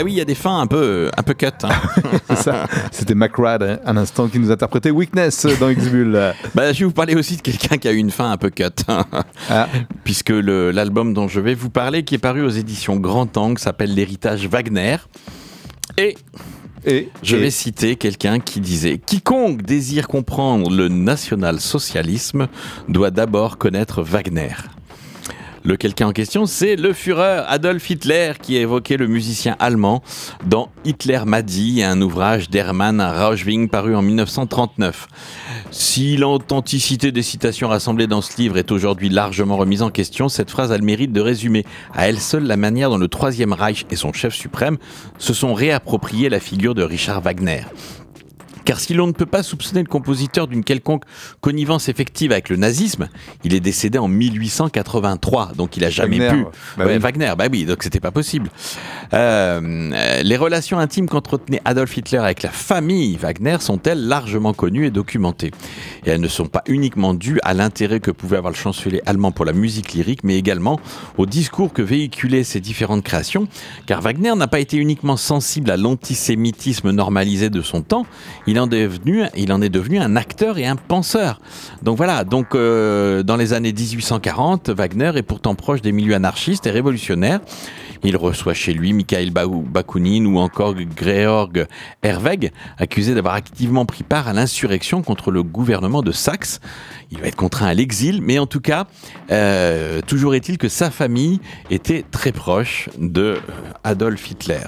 bah oui, il y a des fins un peu, un peu cut. hein. Ça. C'était McRad, hein, un instant, qui nous interprétait Weakness dans X-Bull. Bah, je vais vous parler aussi de quelqu'un qui a eu une fin un peu cut. Ah. Puisque l'album dont je vais vous parler, qui est paru aux éditions Grand Angle, s'appelle L'héritage Wagner. Et Et je et- vais citer quelqu'un qui disait Quiconque désire comprendre le national-socialisme doit d'abord connaître Wagner. Le quelqu'un en question, c'est le Führer Adolf Hitler qui a évoqué le musicien allemand dans Hitler m'a dit, un ouvrage d'Hermann Rauschwing paru en 1939. Si l'authenticité des citations rassemblées dans ce livre est aujourd'hui largement remise en question, cette phrase a le mérite de résumer à elle seule la manière dont le Troisième Reich et son chef suprême se sont réappropriés la figure de Richard Wagner. Car si l'on ne peut pas soupçonner le compositeur d'une quelconque connivence effective avec le nazisme, il est décédé en 1883, donc il a jamais Wagner, pu. Bah Ouais, oui. Wagner, bah oui, donc c'était pas possible. Euh, euh, les relations intimes qu'entretenait Adolf Hitler avec la famille Wagner sont-elles largement connues et documentées? Et elles ne sont pas uniquement dues à l'intérêt que pouvait avoir le chancelier allemand pour la musique lyrique, mais également au discours que véhiculaient ces différentes créations, car Wagner n'a pas été uniquement sensible à l'antisémitisme normalisé de son temps, il il en est devenu un acteur et un penseur. Donc voilà, donc euh, dans les années 1840, Wagner est pourtant proche des milieux anarchistes et révolutionnaires. Il reçoit chez lui Mikhail Ba- Bakounine ou encore Georg Herweg, accusé d'avoir activement pris part à l'insurrection contre le gouvernement de Saxe. Il va être contraint à l'exil, mais en tout cas, euh, toujours est-il que sa famille était très proche de euh, Adolf Hitler.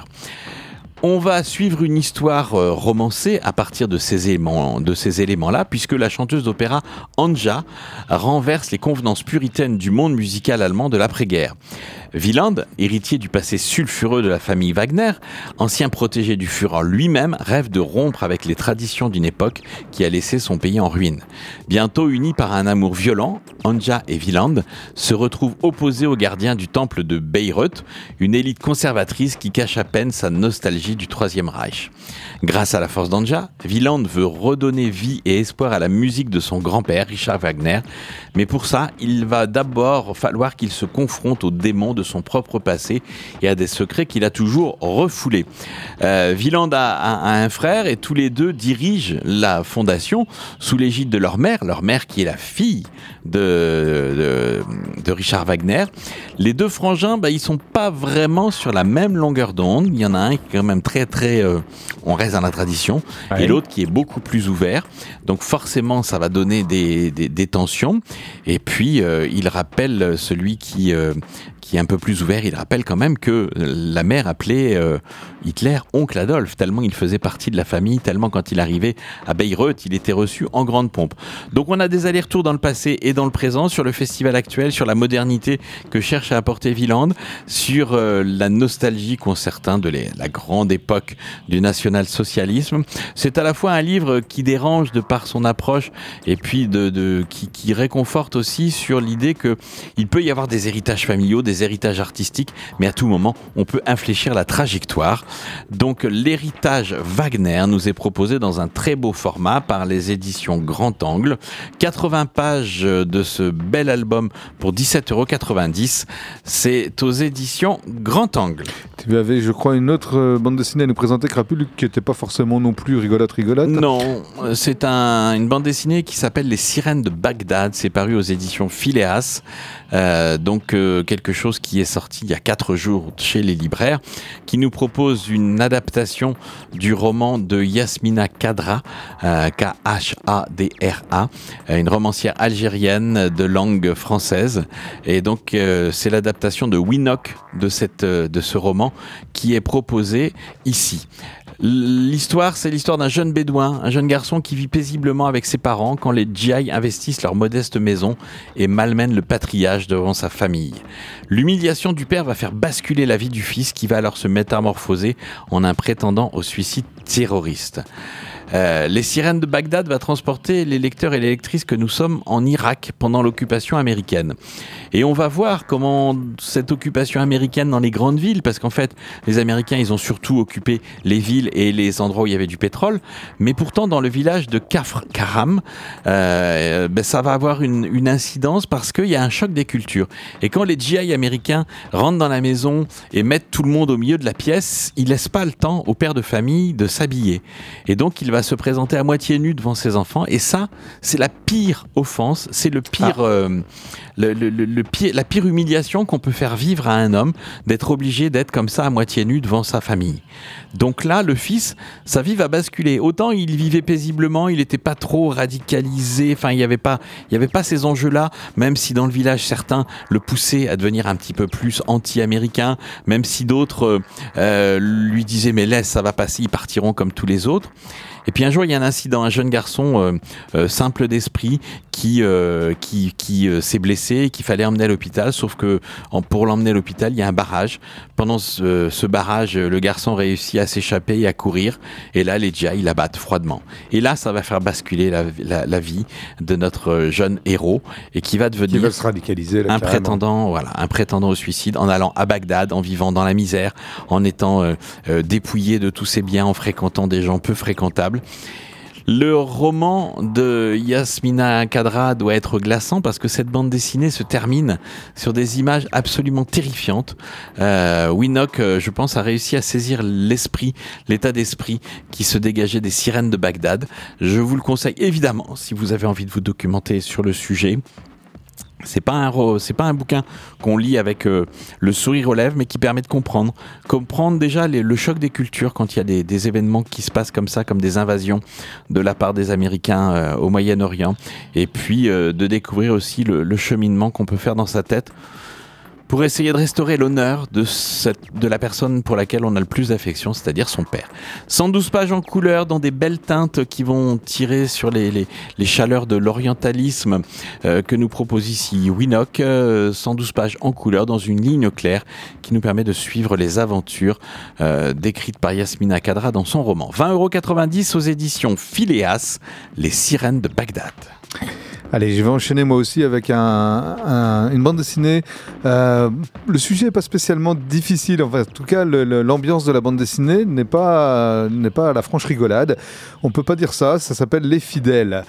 On va suivre une histoire euh, romancée à partir de ces éléments, de ces éléments-là, puisque la chanteuse d'opéra Anja renverse les convenances puritaines du monde musical allemand de l'après-guerre. Wieland, héritier du passé sulfureux de la famille Wagner, ancien protégé du Führer lui-même, rêve de rompre avec les traditions d'une époque qui a laissé son pays en ruine. Bientôt unis par un amour violent, Anja et Wieland se retrouvent opposés aux gardiens du temple de Bayreuth, une élite conservatrice qui cache à peine sa nostalgie du Troisième Reich. Grâce à la force d'Anja, Wieland veut redonner vie et espoir à la musique de son grand-père, Richard Wagner, mais pour ça, il va d'abord falloir qu'il se confronte aux démons de son propre passé et à des secrets qu'il a toujours refoulés. Euh, Wieland a, a- a un frère et tous les deux dirigent la fondation sous l'égide de leur mère, leur mère qui est la fille de, de, de Richard Wagner. Les deux frangins, bah, ils sont pas vraiment sur la même longueur d'onde. Il y en a un qui est quand même très très, euh, on reste dans la tradition, Ouais. et l'autre qui est beaucoup plus ouvert. Donc forcément, ça va donner des, des, des tensions. Et puis, euh, il rappelle celui qui euh, qui est un peu plus ouvert, il rappelle quand même que la mère appelait euh, Hitler oncle Adolphe, tellement il faisait partie de la famille, tellement quand il arrivait à Bayreuth, il était reçu en grande pompe. Donc on a des allers-retours dans le passé et dans le présent, sur le festival actuel, sur la modernité que cherche à apporter Wieland, sur euh, la nostalgie qu'ont certains de la grande époque du national-socialisme. C'est à la fois un livre qui dérange de par son approche et puis qui, réconforte aussi sur l'idée que il peut y avoir des héritages familiaux, héritages artistiques, mais à tout moment, on peut infléchir la trajectoire. Donc l'héritage Wagner nous est proposé dans un très beau format par les éditions Grand Angle. 80 pages de ce bel album pour 17,90€. C'est aux éditions Grand Angle. Tu avais, je crois, une autre euh, bande dessinée à nous présenter, Crapule, qui n'était pas forcément non plus rigolote, rigolote. Non, c'est un- une bande dessinée qui s'appelle Les Sirènes de Bagdad. C'est paru aux éditions Phileas. Euh, donc euh, quelque chose qui est sorti il y a quatre jours chez les libraires, qui nous propose une adaptation du roman de Yasmina Kadra, euh, K-H-A-D-R-A, euh, une romancière algérienne de langue française. Et donc euh, c'est l'adaptation de Winock de, cette, de ce roman qui est proposé ici. L'histoire, c'est l'histoire d'un jeune bédouin, un jeune garçon qui vit paisiblement avec ses parents quand les GI investissent leur modeste maison et malmènent le patriage devant sa famille. L'humiliation du père va faire basculer la vie du fils qui va alors se métamorphoser en un prétendant au suicide terroriste. Euh, les sirènes de Bagdad va transporter les lecteurs et les lectrices que nous sommes en Irak pendant l'occupation américaine. Et on va voir comment cette occupation américaine dans les grandes villes, parce qu'en fait, les Américains, ils ont surtout occupé les villes et les endroits où il y avait du pétrole, mais pourtant dans le village de Kafr Karam, euh, ben, ça va avoir une, incidence parce qu'il y a un choc des cultures. Et quand les GI américains rentrent dans la maison et mettent tout le monde au milieu de la pièce, ils laissent pas le temps au père de famille de s'habiller. Et donc, il va se présenter à moitié nu devant ses enfants. Et ça, c'est la pire offense, c'est le pire, euh, le, le- le- le pire- la pire humiliation qu'on peut faire vivre à un homme, d'être obligé d'être comme ça à moitié nu devant sa famille. Donc là, le fils, sa vie va basculer. Autant il vivait paisiblement, il n'était pas trop radicalisé. Enfin, il n'y avait pas, il y avait pas ces enjeux-là. Même si dans le village certains le poussaient à devenir un petit peu plus anti-américain, même si d'autres euh, lui disaient mais laisse, ça va passer, ils partiront comme tous les autres. Et puis un jour, il y a un incident, un jeune garçon euh, euh, simple d'esprit qui euh, qui, qui euh, s'est blessé et qu'il fallait emmener à l'hôpital. Sauf que en- pour l'emmener à l'hôpital, il y a un barrage. Pendant ce, ce barrage, le garçon réussit à s'échapper et à courir. Et là, les GI l'abattent froidement. Et là, ça va faire basculer la, la, la vie de notre jeune héros et qui va Qui devenir va se radicaliser. là, un carrément. prétendant, voilà, un prétendant au suicide en allant à Bagdad, en vivant dans la misère, en étant euh, euh, dépouillé de tous ses biens, en fréquentant des gens peu fréquentables. Le roman de Yasmina Kadra doit être glaçant parce que cette bande dessinée se termine sur des images absolument terrifiantes. Euh, Winnock, euh, je pense, a réussi à saisir l'esprit, l'état d'esprit qui se dégageait des sirènes de Bagdad. Je vous le conseille évidemment si vous avez envie de vous documenter sur le sujet. C'est pas un c'est pas un bouquin qu'on lit avec euh, le sourire aux lèvres, mais qui permet de comprendre, comprendre déjà le choc des cultures quand il y a des, événements qui se passent comme ça, comme des invasions de la part des Américains euh, au Moyen-Orient, et puis euh, de découvrir aussi le cheminement qu'on peut faire dans sa tête pour essayer de restaurer l'honneur de, cette- de la personne pour laquelle on a le plus d'affection, c'est-à-dire son père. 112 pages en couleur, dans des belles teintes qui vont tirer sur les, les, les chaleurs de l'orientalisme euh, que nous propose ici Winnock. euh, 112 pages en couleur, dans une ligne claire qui nous permet de suivre les aventures euh, décrites par Yasmina Kadra dans son roman. 20,90€ aux éditions Phileas, Les sirènes de Bagdad. Allez, je vais enchaîner moi aussi avec un, un- une bande dessinée. Euh, le sujet n'est pas spécialement difficile. Enfin, en tout cas, l'ambiance de la bande dessinée n'est pas, n'est pas la franche rigolade. On peut pas dire ça. Ça s'appelle Les Fidèles.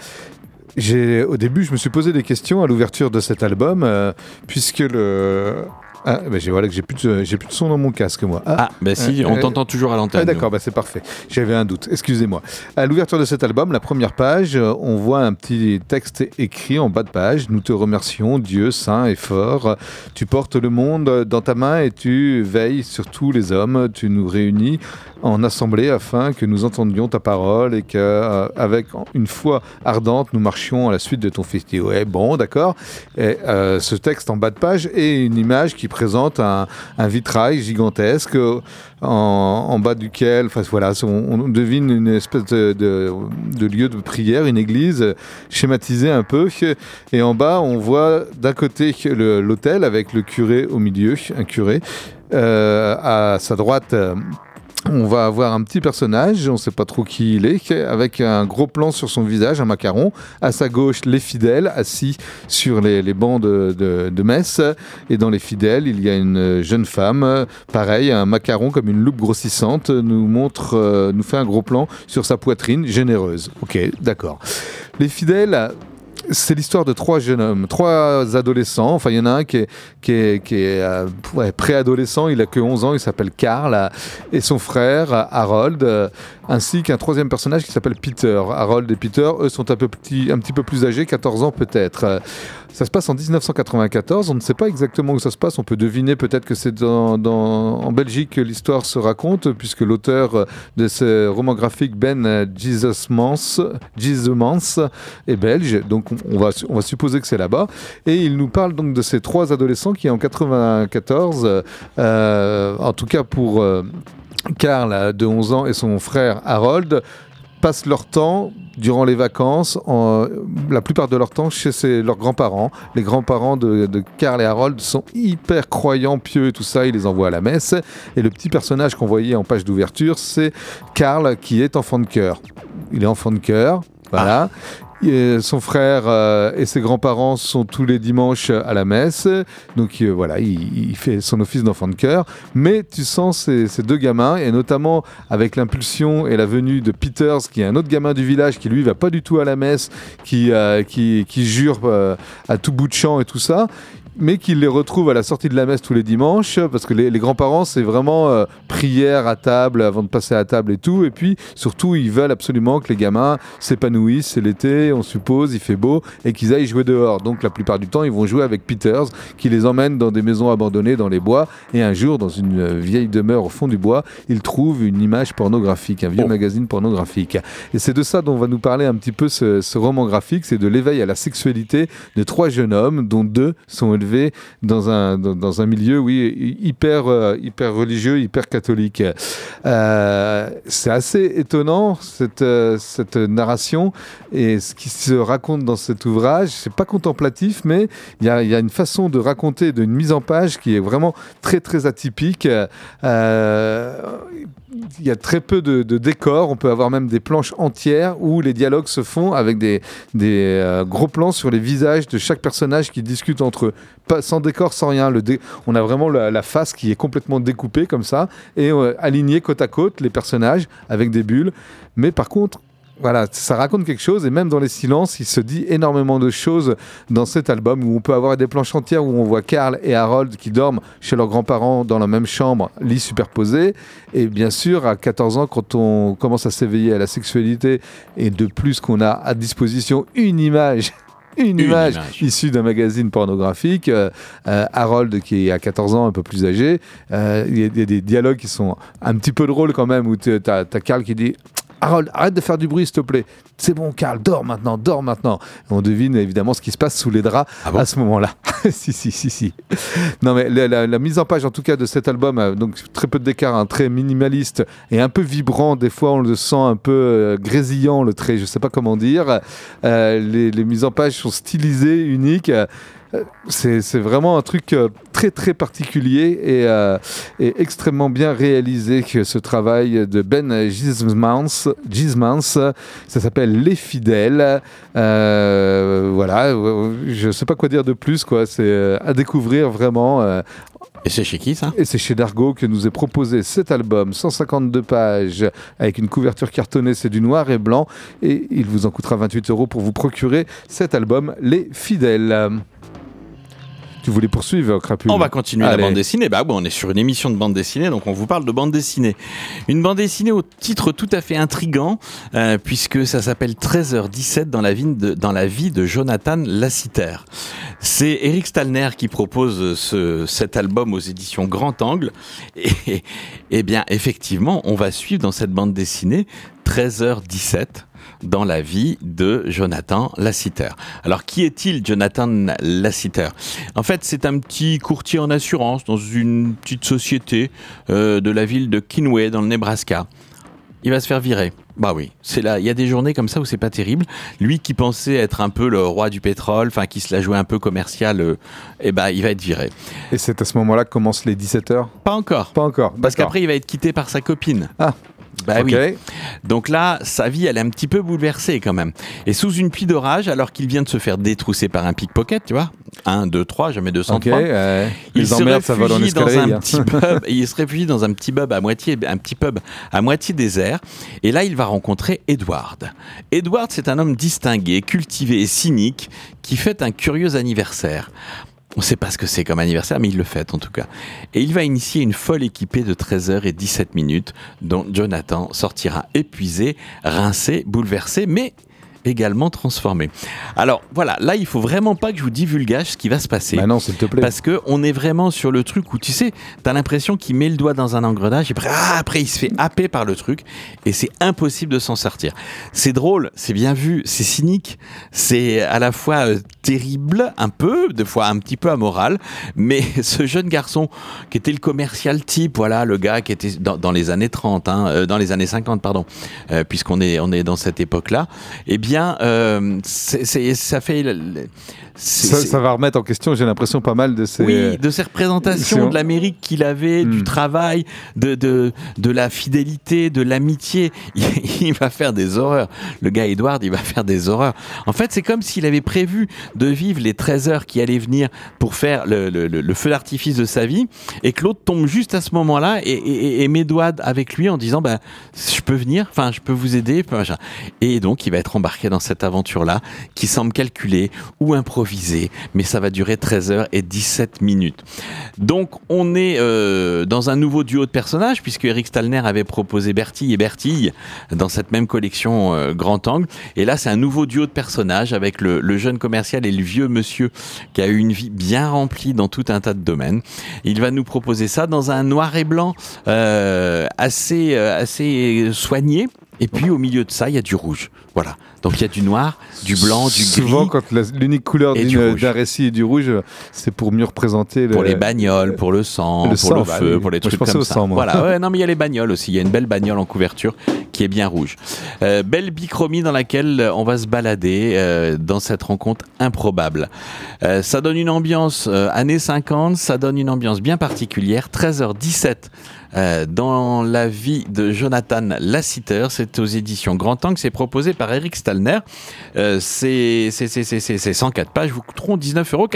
Au début, je me suis posé des questions à l'ouverture de cet album, euh, puisque le. Ah, ben j'ai voilà que j'ai plus de, j'ai plus de son dans mon casque moi. Ah, Ah, ben si, Euh, on euh, t'entend toujours à l'antenne. ah, d'accord, bah, c'est parfait. J'avais un doute, excusez-moi. À l'ouverture de cet album, la première page, euh, on voit un petit texte écrit en bas de page. Nous te remercions, Dieu saint et fort. Tu portes le monde dans ta main et tu veilles sur tous les hommes. Tu nous réunis en assemblée afin que nous entendions ta parole et que, euh, avec une foi ardente, nous marchions à la suite de ton dis, Ouais, bon, d'accord. Et euh, ce texte en bas de page et une image qui présente un, vitrail gigantesque euh, en, bas duquel, enfin voilà, on, devine une espèce de, lieu de prière, une église schématisée un peu. Et en bas, on voit d'un côté l'autel avec le curé au milieu, un curé. À sa droite, on va avoir un petit personnage, on ne sait pas trop qui il est, avec un gros plan sur son visage, un macaron. À sa gauche, les fidèles assis sur les, les bancs de, de- messe. Et dans les fidèles, il y a une jeune femme, pareil, un macaron comme une loupe grossissante, nous montre, euh, nous fait un gros plan sur sa poitrine généreuse. Ok, d'accord. Les fidèles. C'est l'histoire de trois jeunes hommes, trois adolescents. Enfin, il y en a un qui est, euh, préadolescent, il a que 11 ans, il s'appelle Karl, et son frère Harold, euh, ainsi qu'un troisième personnage qui s'appelle Peter. Harold et Peter, eux, sont un, peu petit, un petit peu plus âgés, 14 ans peut-être. Euh, Ça se passe en 1994, on ne sait pas exactement où ça se passe, on peut deviner peut-être que c'est en Belgique que l'histoire se raconte, puisque l'auteur de ce roman graphique, Ben Jesusmans, est belge, donc on- on va, supposer que c'est là-bas. Et il nous parle donc de ces trois adolescents qui en 94, euh, en tout cas pour euh, Karl de 11 ans et son frère Harold, passent leur temps durant les vacances, en- la plupart de leur temps chez leurs grands-parents. Les grands-parents de, de Karl et Harold sont hyper croyants, pieux et tout ça, ils les envoient à la messe. Et le petit personnage qu'on voyait en page d'ouverture, c'est Karl qui est enfant de cœur. Il est enfant de cœur, voilà. Son frère euh, et ses grands-parents sont tous les dimanches à la messe, donc euh, voilà, il, fait son office d'enfant de cœur. Mais tu sens ces, deux gamins, et notamment avec l'impulsion et la venue de Peters, qui est un autre gamin du village, qui lui va pas du tout à la messe, qui, euh, qui, qui jure à tout bout de champ et tout ça mais qu'il les retrouve à la sortie de la messe tous les dimanches, parce que les, les grands-parents, c'est vraiment euh, prière à table avant de passer à table et tout. Et puis, surtout, ils veulent absolument que les gamins s'épanouissent. C'est l'été, on suppose, il fait beau, et qu'ils aillent jouer dehors. Donc, la plupart du temps, ils vont jouer avec Peters, qui les emmène dans des maisons abandonnées dans les bois. Et un jour, dans une euh, vieille demeure au fond du bois, ils trouvent une image pornographique, un vieux Oh. magazine pornographique. Et c'est de ça dont va nous parler un petit peu ce, ce roman graphique, c'est de l'éveil à la sexualité de trois jeunes hommes, dont deux sont dans un, dans, un milieu, oui, hyper, euh, hyper religieux, hyper catholique. Euh, c'est assez étonnant, cette, euh, cette narration et ce qui se raconte dans cet ouvrage. C'est pas contemplatif, mais il y a, y a une façon de raconter, d'une mise en page qui est vraiment très, très atypique. Il y a très peu de, décors. On peut avoir même des planches entières où les dialogues se font avec des, euh, gros plans sur les visages de chaque personnage qui discute entre eux. Sans décor, sans rien. On a vraiment la, la face qui est complètement découpée comme ça et euh, alignée côte à côte les personnages avec des bulles. Mais par contre, voilà, ça raconte quelque chose et même dans les silences, il se dit énormément de choses dans cet album où on peut avoir des planches entières où on voit Karl et Harold qui dorment chez leurs grands-parents dans la même chambre, lit superposé. Et bien sûr, à 14 ans, quand on commence à s'éveiller à la sexualité et de plus qu'on a à disposition une image. Une, image, image. issue d'un magazine pornographique. euh, euh, Harold, qui est à 14 ans, un peu plus âgé, euh, il y, a- il y a des dialogues qui sont un petit peu drôles quand même, où tu as, Karl qui dit Harold, arrête de faire du bruit, s'il te plaît. C'est bon, Karl, dors maintenant, dors maintenant. Et on devine évidemment ce qui se passe sous les draps Ah bon à ce moment-là. si, si, si, si. Non, mais la, la- la mise en page, en tout cas, de cet album, euh, donc très peu d'écart, hein, très minimaliste et un peu vibrant. Des fois, on le sent un peu euh, grésillant, le trait, je sais pas comment dire. Euh, les, les mises en page sont stylisées, uniques. C'est vraiment un truc euh, très très particulier et, euh, et extrêmement bien réalisé que ce travail de Ben Gismans, Gismans ça s'appelle Les Fidèles. Euh, voilà, je sais pas quoi dire de plus quoi. C'est à découvrir vraiment. euh, Et c'est chez qui ça? et c'est chez Dargo que nous est proposé cet album, 152 pages, avec une couverture cartonnée, c'est du noir et blanc, et il vous en coûtera 28 euros pour vous procurer cet album, Les Fidèles. Tu voulais poursuivre, Crapule On va continuer Allez. la bande dessinée. Bah bon, on est sur une émission de bande dessinée, donc on vous parle de bande dessinée. Une bande dessinée au titre tout à fait intrigant, euh, puisque ça s'appelle 13h17 dans la vie de, dans la vie de Jonathan Lassiter. C'est Eric Stalner qui propose ce, cet album aux éditions Grand Angle. Et, et bien, effectivement, on va suivre dans cette bande dessinée 13h17 dans la vie de Jonathan Lassiter. Alors, qui est-il, Jonathan Lassiter? En fait, c'est un petit courtier en assurance dans une petite société euh, de la ville de Kinway, dans le Nebraska. Il va se faire virer. Bah oui, c'est là. Il y a des journées comme ça où c'est pas terrible. Lui qui pensait être un peu le roi du pétrole, enfin qui se la jouait un peu commercial, euh, eh ben il va être viré. Et c'est à ce moment-là que commencent les 17h Pas encore. Pas encore. Parce qu'après, il va être quitté par sa copine. Ah. Bah oui. Donc là, sa vie, elle est un petit peu bouleversée quand même. Et sous une pluie d'orage, alors qu'il vient de se faire détrousser par un pickpocket, tu vois, 1, 2, 3, jamais 203. Ok, euh, Il se emmerdes, ça va dans réfugie dans l'escalier. un hein. petit pub. il se réfugie dans un petit pub à moitié, un petit pub à moitié désert. Et là, il va rencontrer Edward. Edward, c'est un homme distingué, cultivé et cynique qui fête un curieux anniversaire. On ne sait pas ce que c'est comme anniversaire, mais il le fête en tout cas. Et il va initier une folle équipée de 13h et 17 minutes, dont Jonathan sortira épuisé, rincé, bouleversé, mais également transformé. Alors voilà, là il faut vraiment pas que je vous divulgage ce qui va se passer. Bah non, s'il te plaît. Parce que on est vraiment sur le truc où tu sais, t'as l'impression qu'il met le doigt dans un engrenage et après, ah, après il se fait happer par le truc et c'est impossible de s'en sortir. C'est drôle, c'est bien vu, c'est cynique, c'est à la fois euh, terrible, un peu, des fois un petit peu amoral, mais ce jeune garçon qui était le commercial type, voilà, le gars qui était dans, dans les années 30, hein, euh, dans les années 50, pardon, euh, puisqu'on est, on est dans cette époque-là, eh bien, euh, c'est- c'est- ça fait... Ça, va remettre en question, j'ai l'impression, pas mal de ces. oui, de ces représentations de l'Amérique qu'il avait, du Hmm. travail, de, de, de la fidélité, de l'amitié. Il, il va faire des horreurs. Le gars Edward, il va faire des horreurs. En fait, c'est comme s'il avait prévu de vivre les 13 heures qui allaient venir pour faire le, feu d'artifice de sa vie et l'autre tombe juste à ce moment-là et, et, et doigt avec lui en disant bah, Je peux venir, enfin, je peux vous aider. Et donc, il va être embarqué dans cette aventure-là qui semble calculée ou improvisée, mais ça va durer 13 heures et 17 minutes. Donc, on est euh, dans un nouveau duo de personnages, puisque Eric Stalner avait proposé Bertille et Bertille dans cette même collection euh, Grand Angle. Et là, c'est un nouveau duo de personnages avec le jeune commercial et le vieux monsieur qui a eu une vie bien remplie dans tout un tas de domaines. Il va nous proposer ça dans un noir et blanc euh, assez, euh, assez soigné. Et puis au milieu de ça, il y a du rouge. Voilà. Donc il y a du noir, du blanc, du gris. Souvent, quand l'unique couleur d'un récit est du rouge, c'est pour mieux représenter le, Pour les bagnoles, pour le sang, le pour sang, le bah feu, oui. pour les Moi, je trucs pensais comme au ça. sang, moi. Voilà, ouais, non mais il y a les bagnoles aussi. Il y a une belle bagnole en couverture qui est bien rouge. Euh, belle bichromie dans laquelle on va se balader euh, dans cette rencontre improbable. Euh, ça donne une ambiance années 50, ça donne une ambiance bien particulière. 13h17 euh, dans la vie de Jonathan Lassiter, c'est aux éditions Grand Angle, c'est proposé par Eric Stalner. C'est 104 pages, vous coûteront 19,90 euros.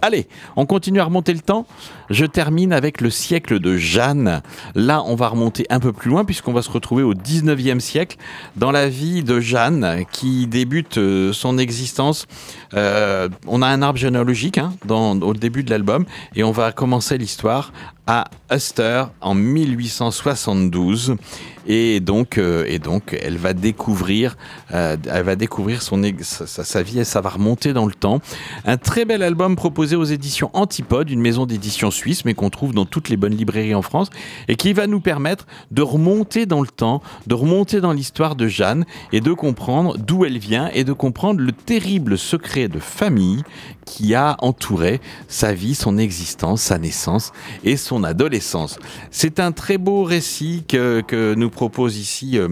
Allez, on continue à remonter le temps. Je termine avec le siècle de Jeanne. Là, on va remonter un peu plus loin puisqu'on va se retrouver au 19e siècle dans la vie de Jeanne qui débute euh, son existence. Euh, on a un arbre généalogique hein, dans, au début de l'album et on va commencer l'histoire à Uster en 1872 et donc euh, et donc elle va découvrir euh, elle va découvrir son sa- sa vie et ça va remonter dans le temps. Un très bel album proposé aux éditions Antipode une maison d'édition suisse mais qu'on trouve dans toutes les bonnes librairies en France et qui va nous permettre de remonter dans le temps de remonter dans l'histoire de Jeanne et de comprendre d'où elle vient et de comprendre le terrible secret de famille qui a entouré sa vie, son existence, sa naissance et son adolescence. C'est un très beau récit que, que nous propose ici euh,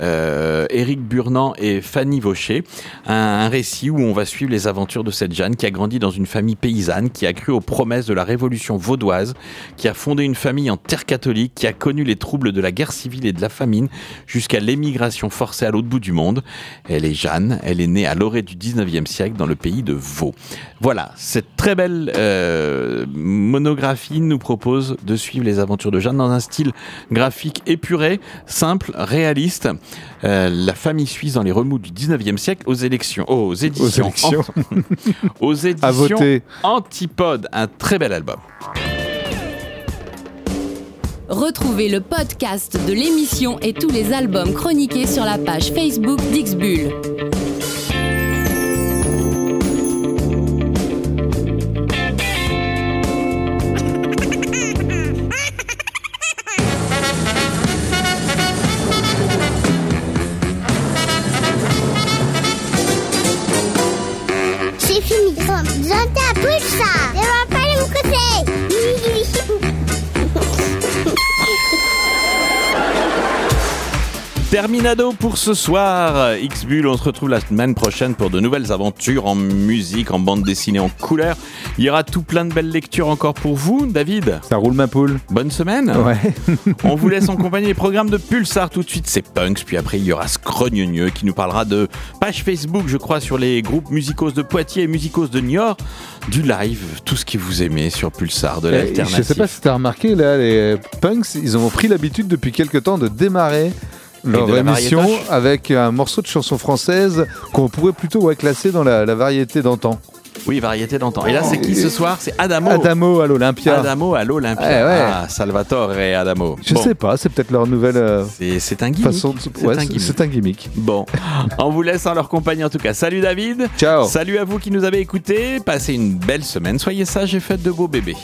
euh, Éric Burnand et Fanny Vaucher. Un, un récit où on va suivre les aventures de cette Jeanne qui a grandi dans une famille paysanne, qui a cru aux promesses de la révolution vaudoise, qui a fondé une famille en terre catholique, qui a connu les troubles de la guerre civile et de la famine jusqu'à l'émigration forcée à l'autre bout du monde. Elle est Jeanne, elle est née à l'orée du 19e siècle dans le pays de Vaud. Voilà, cette très belle euh, monographie nous propose de suivre les aventures de Jeanne dans un style graphique épuré, simple, réaliste. Euh, la famille suisse dans les remous du 19e siècle aux élections, aux éditions, élections. aux éditions À voter. Antipode, un très bel album. Retrouvez le podcast de l'émission et tous les albums chroniqués sur la page Facebook d'Ixbull. Terminado pour ce soir. X-Bull, on se retrouve la semaine prochaine pour de nouvelles aventures en musique, en bande dessinée, en couleur. Il y aura tout plein de belles lectures encore pour vous, David. Ça roule ma poule. Bonne semaine. Ouais. On vous laisse en compagnie des programmes de Pulsar tout de suite, c'est Punks, puis après il y aura Scrogneux qui nous parlera de page Facebook, je crois, sur les groupes musicos de Poitiers et musicos de Niort, du live, tout ce que vous aimez sur Pulsar, de Eh, Je l'alternative. sais pas si t'as remarqué, là, les punks, ils ont pris l'habitude depuis quelques temps de démarrer leur de émission avec un morceau de chanson française qu'on pourrait plutôt ouais, classer dans la, la variété d'antan. Oui, variété d'antan. Et là, c'est qui ce soir? C'est Adamo. Adamo à l'Olympia. Adamo à l'Olympia. Eh ouais. Ah, Salvatore et Adamo. Je Bon, sais pas, c'est peut-être leur nouvelle euh, C'est un gimmick. façon de. C'est Ouais, un un gimmick. Bon, on vous laisse en leur compagnie en tout cas. Salut David. Ciao. Salut à vous qui nous avez écoutés. Passez une belle semaine. Soyez sages et faites de beaux bébés.